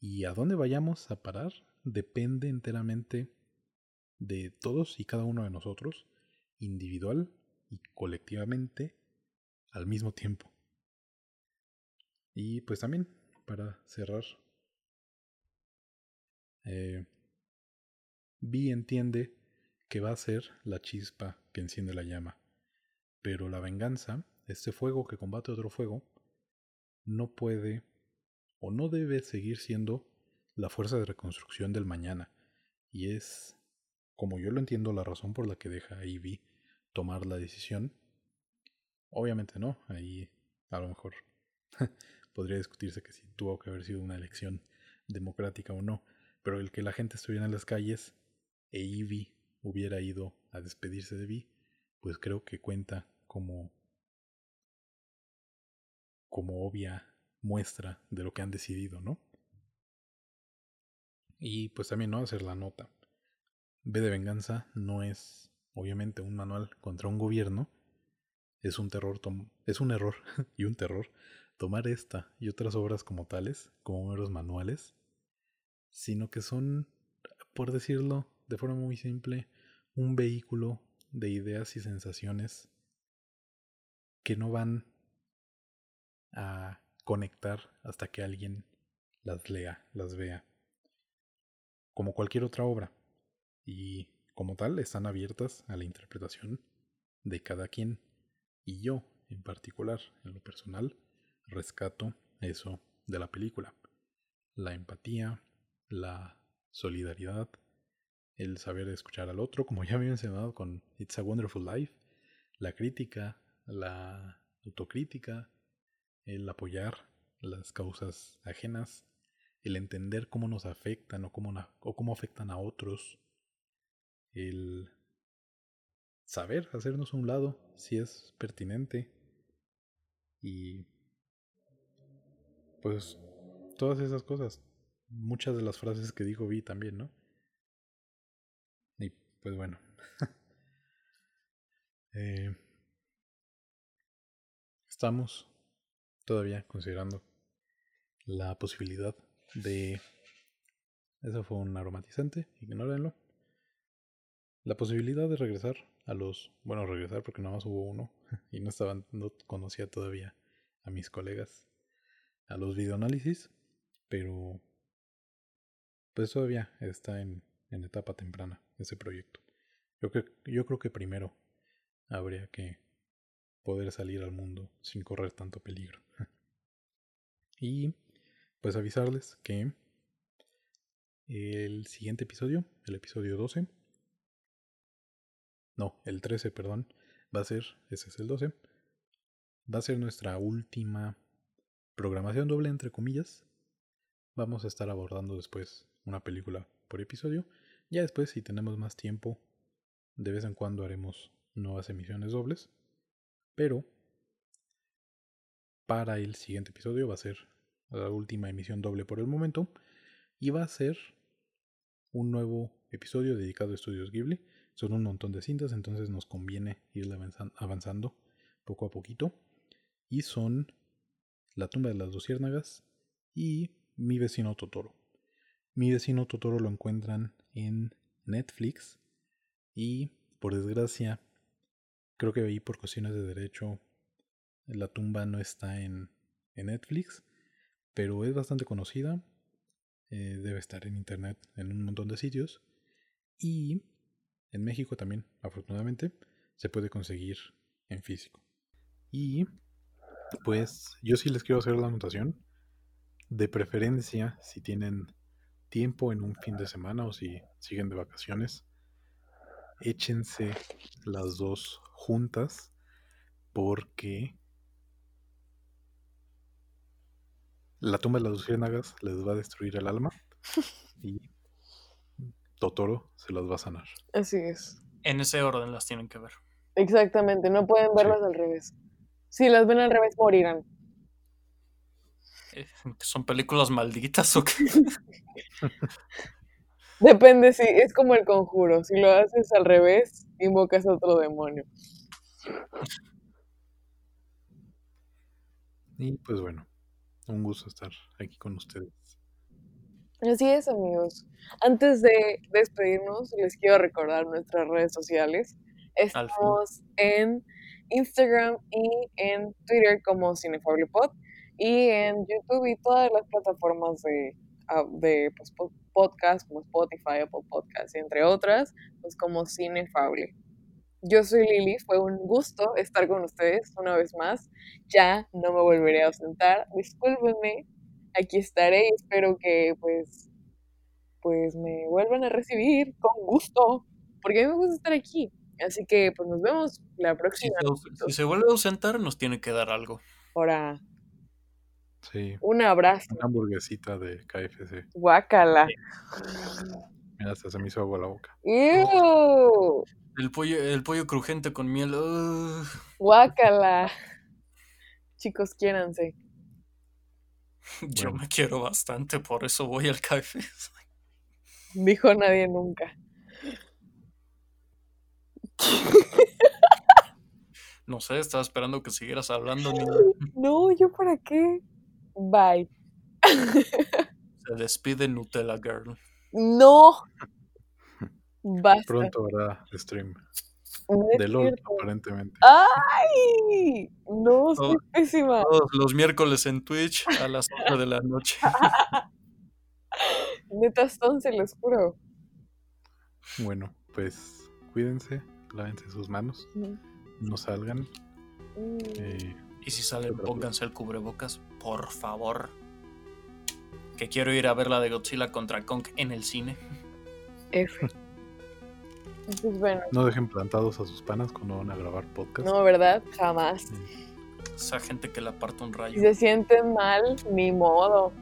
Y a dónde vayamos a parar depende enteramente de todos y cada uno de nosotros, individual y colectivamente, al mismo tiempo. Y pues también, para cerrar, eh, Vi entiende que va a ser la chispa que enciende la llama, pero la venganza, este fuego que combate otro fuego, no puede o no debe seguir siendo la fuerza de reconstrucción del mañana, y es, como yo lo entiendo, la razón por la que deja a Ivy tomar la decisión. Obviamente no, ahí a lo mejor podría discutirse que si tuvo que haber sido una elección democrática o no, pero el que la gente estuviera en las calles e Ivy hubiera ido a despedirse de Vi, pues creo que cuenta como como obvia muestra de lo que han decidido, ¿no? Y pues también no hacer la nota. B de venganza no es obviamente un manual contra un gobierno, es un terror es un error y un terror tomar esta y otras obras como tales, como meros manuales, sino que son, por decirlo de forma muy simple, un vehículo de ideas y sensaciones que no van a conectar hasta que alguien las lea, las vea. Como cualquier otra obra. Y como tal están abiertas a la interpretación de cada quien. Y yo, en particular, en lo personal, rescato eso de la película. La empatía, la solidaridad, el saber escuchar al otro, como ya había mencionado con It's a Wonderful Life, la crítica, la autocrítica, el apoyar las causas ajenas, el entender cómo nos afectan o cómo, o cómo afectan a otros, el saber hacernos a un lado si es pertinente y pues todas esas cosas, muchas de las frases que dijo Vi también, ¿no? Y pues bueno. eh, estamos todavía considerando la posibilidad de... Eso fue un aromatizante, ignórenlo. La posibilidad de regresar a los... Bueno, regresar porque nada más hubo uno y no estaban, no conocía todavía a mis colegas a los videoanálisis, pero pues todavía está en, en etapa temprana ese proyecto. Yo, que, yo creo que primero habría que poder salir al mundo sin correr tanto peligro. y pues avisarles que el siguiente episodio, el episodio 12, no, el 13, perdón, va a ser, ese es el 12, va a ser nuestra última programación doble entre comillas. Vamos a estar abordando después una película por episodio. Ya después, si tenemos más tiempo, de vez en cuando haremos nuevas emisiones dobles. Pero para el siguiente episodio va a ser la última emisión doble por el momento. Y va a ser un nuevo episodio dedicado a estudios Ghibli. Son un montón de cintas, entonces nos conviene ir avanzando poco a poquito. Y son La tumba de las luciérnagas y Mi vecino Totoro. Mi vecino Totoro lo encuentran en Netflix y por desgracia creo que ahí por cuestiones de derecho la tumba no está en, en Netflix pero es bastante conocida. Eh, debe estar en internet en un montón de sitios. Y en México también, afortunadamente, se puede conseguir en físico. Y pues yo sí les quiero hacer la anotación. De preferencia, si tienen tiempo en un fin de semana o si siguen de vacaciones, échense las dos juntas porque La tumba de las luciérnagas les va a destruir el alma y Totoro se las va a sanar. Así es. En ese orden las tienen que ver. Exactamente, no pueden verlas al revés. Si las ven al revés, morirán. Eh, ¿Son películas malditas o qué? Depende, si es como el conjuro. Si lo haces al revés, invocas a otro demonio. Y pues bueno, un gusto estar aquí con ustedes. Así es, amigos. Antes de despedirnos, les quiero recordar nuestras redes sociales. Estamos en Instagram y en Twitter como CineFablePod y en YouTube y todas las plataformas de, ah, de pues, podcast como Spotify, Apple Podcasts, entre otras, pues como Cinefable. Yo soy Lili, fue un gusto estar con ustedes una vez más. Ya no me volveré a ausentar, discúlpenme, aquí estaré y espero que pues pues me vuelvan a recibir con gusto, porque a mí me gusta estar aquí. Así que pues nos vemos la próxima. Si se, vuelve a ausentar, nos tiene que dar algo. Ahora. Sí. Un abrazo. Una hamburguesita de KFC. Guácala. Mira, hasta se me hizo agua la boca. El pollo, el pollo crujiente con miel. Guácala. Chicos, quiéranse. Yo me quiero bastante, por eso voy al café. Dijo nadie nunca. No sé, estaba esperando que siguieras hablando. niña. No, ¿yo para qué? Bye. Se despide Nutella Girl. No. Basta. Pronto habrá stream No de LOL, cierto. aparentemente. ¡Ay! No, soy Todo- pésima. Todos los miércoles en Twitch a las 8 de la noche. Neta son, se los juro. Bueno, pues cuídense, lávense sus manos, no salgan. Mm. eh, Y si salen, pónganse el cubrebocas, por favor. Que quiero ir a ver la de Godzilla contra Kong en el cine. F. Bueno, no dejen plantados a sus panas cuando van a grabar podcast. no, ¿verdad? Jamás. Esa gente que le aparta un Si rayo. se sienten mal, ni modo.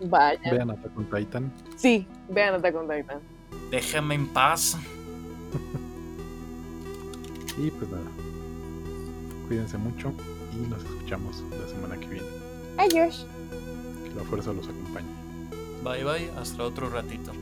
Vayan. Vean Attack on Titan. Sí, vean Attack on Titan. Déjenme en paz. Y pues nada. Cuídense mucho y nos escuchamos la semana que viene. Adiós. Que la fuerza los acompañe. Bye bye, hasta otro ratito.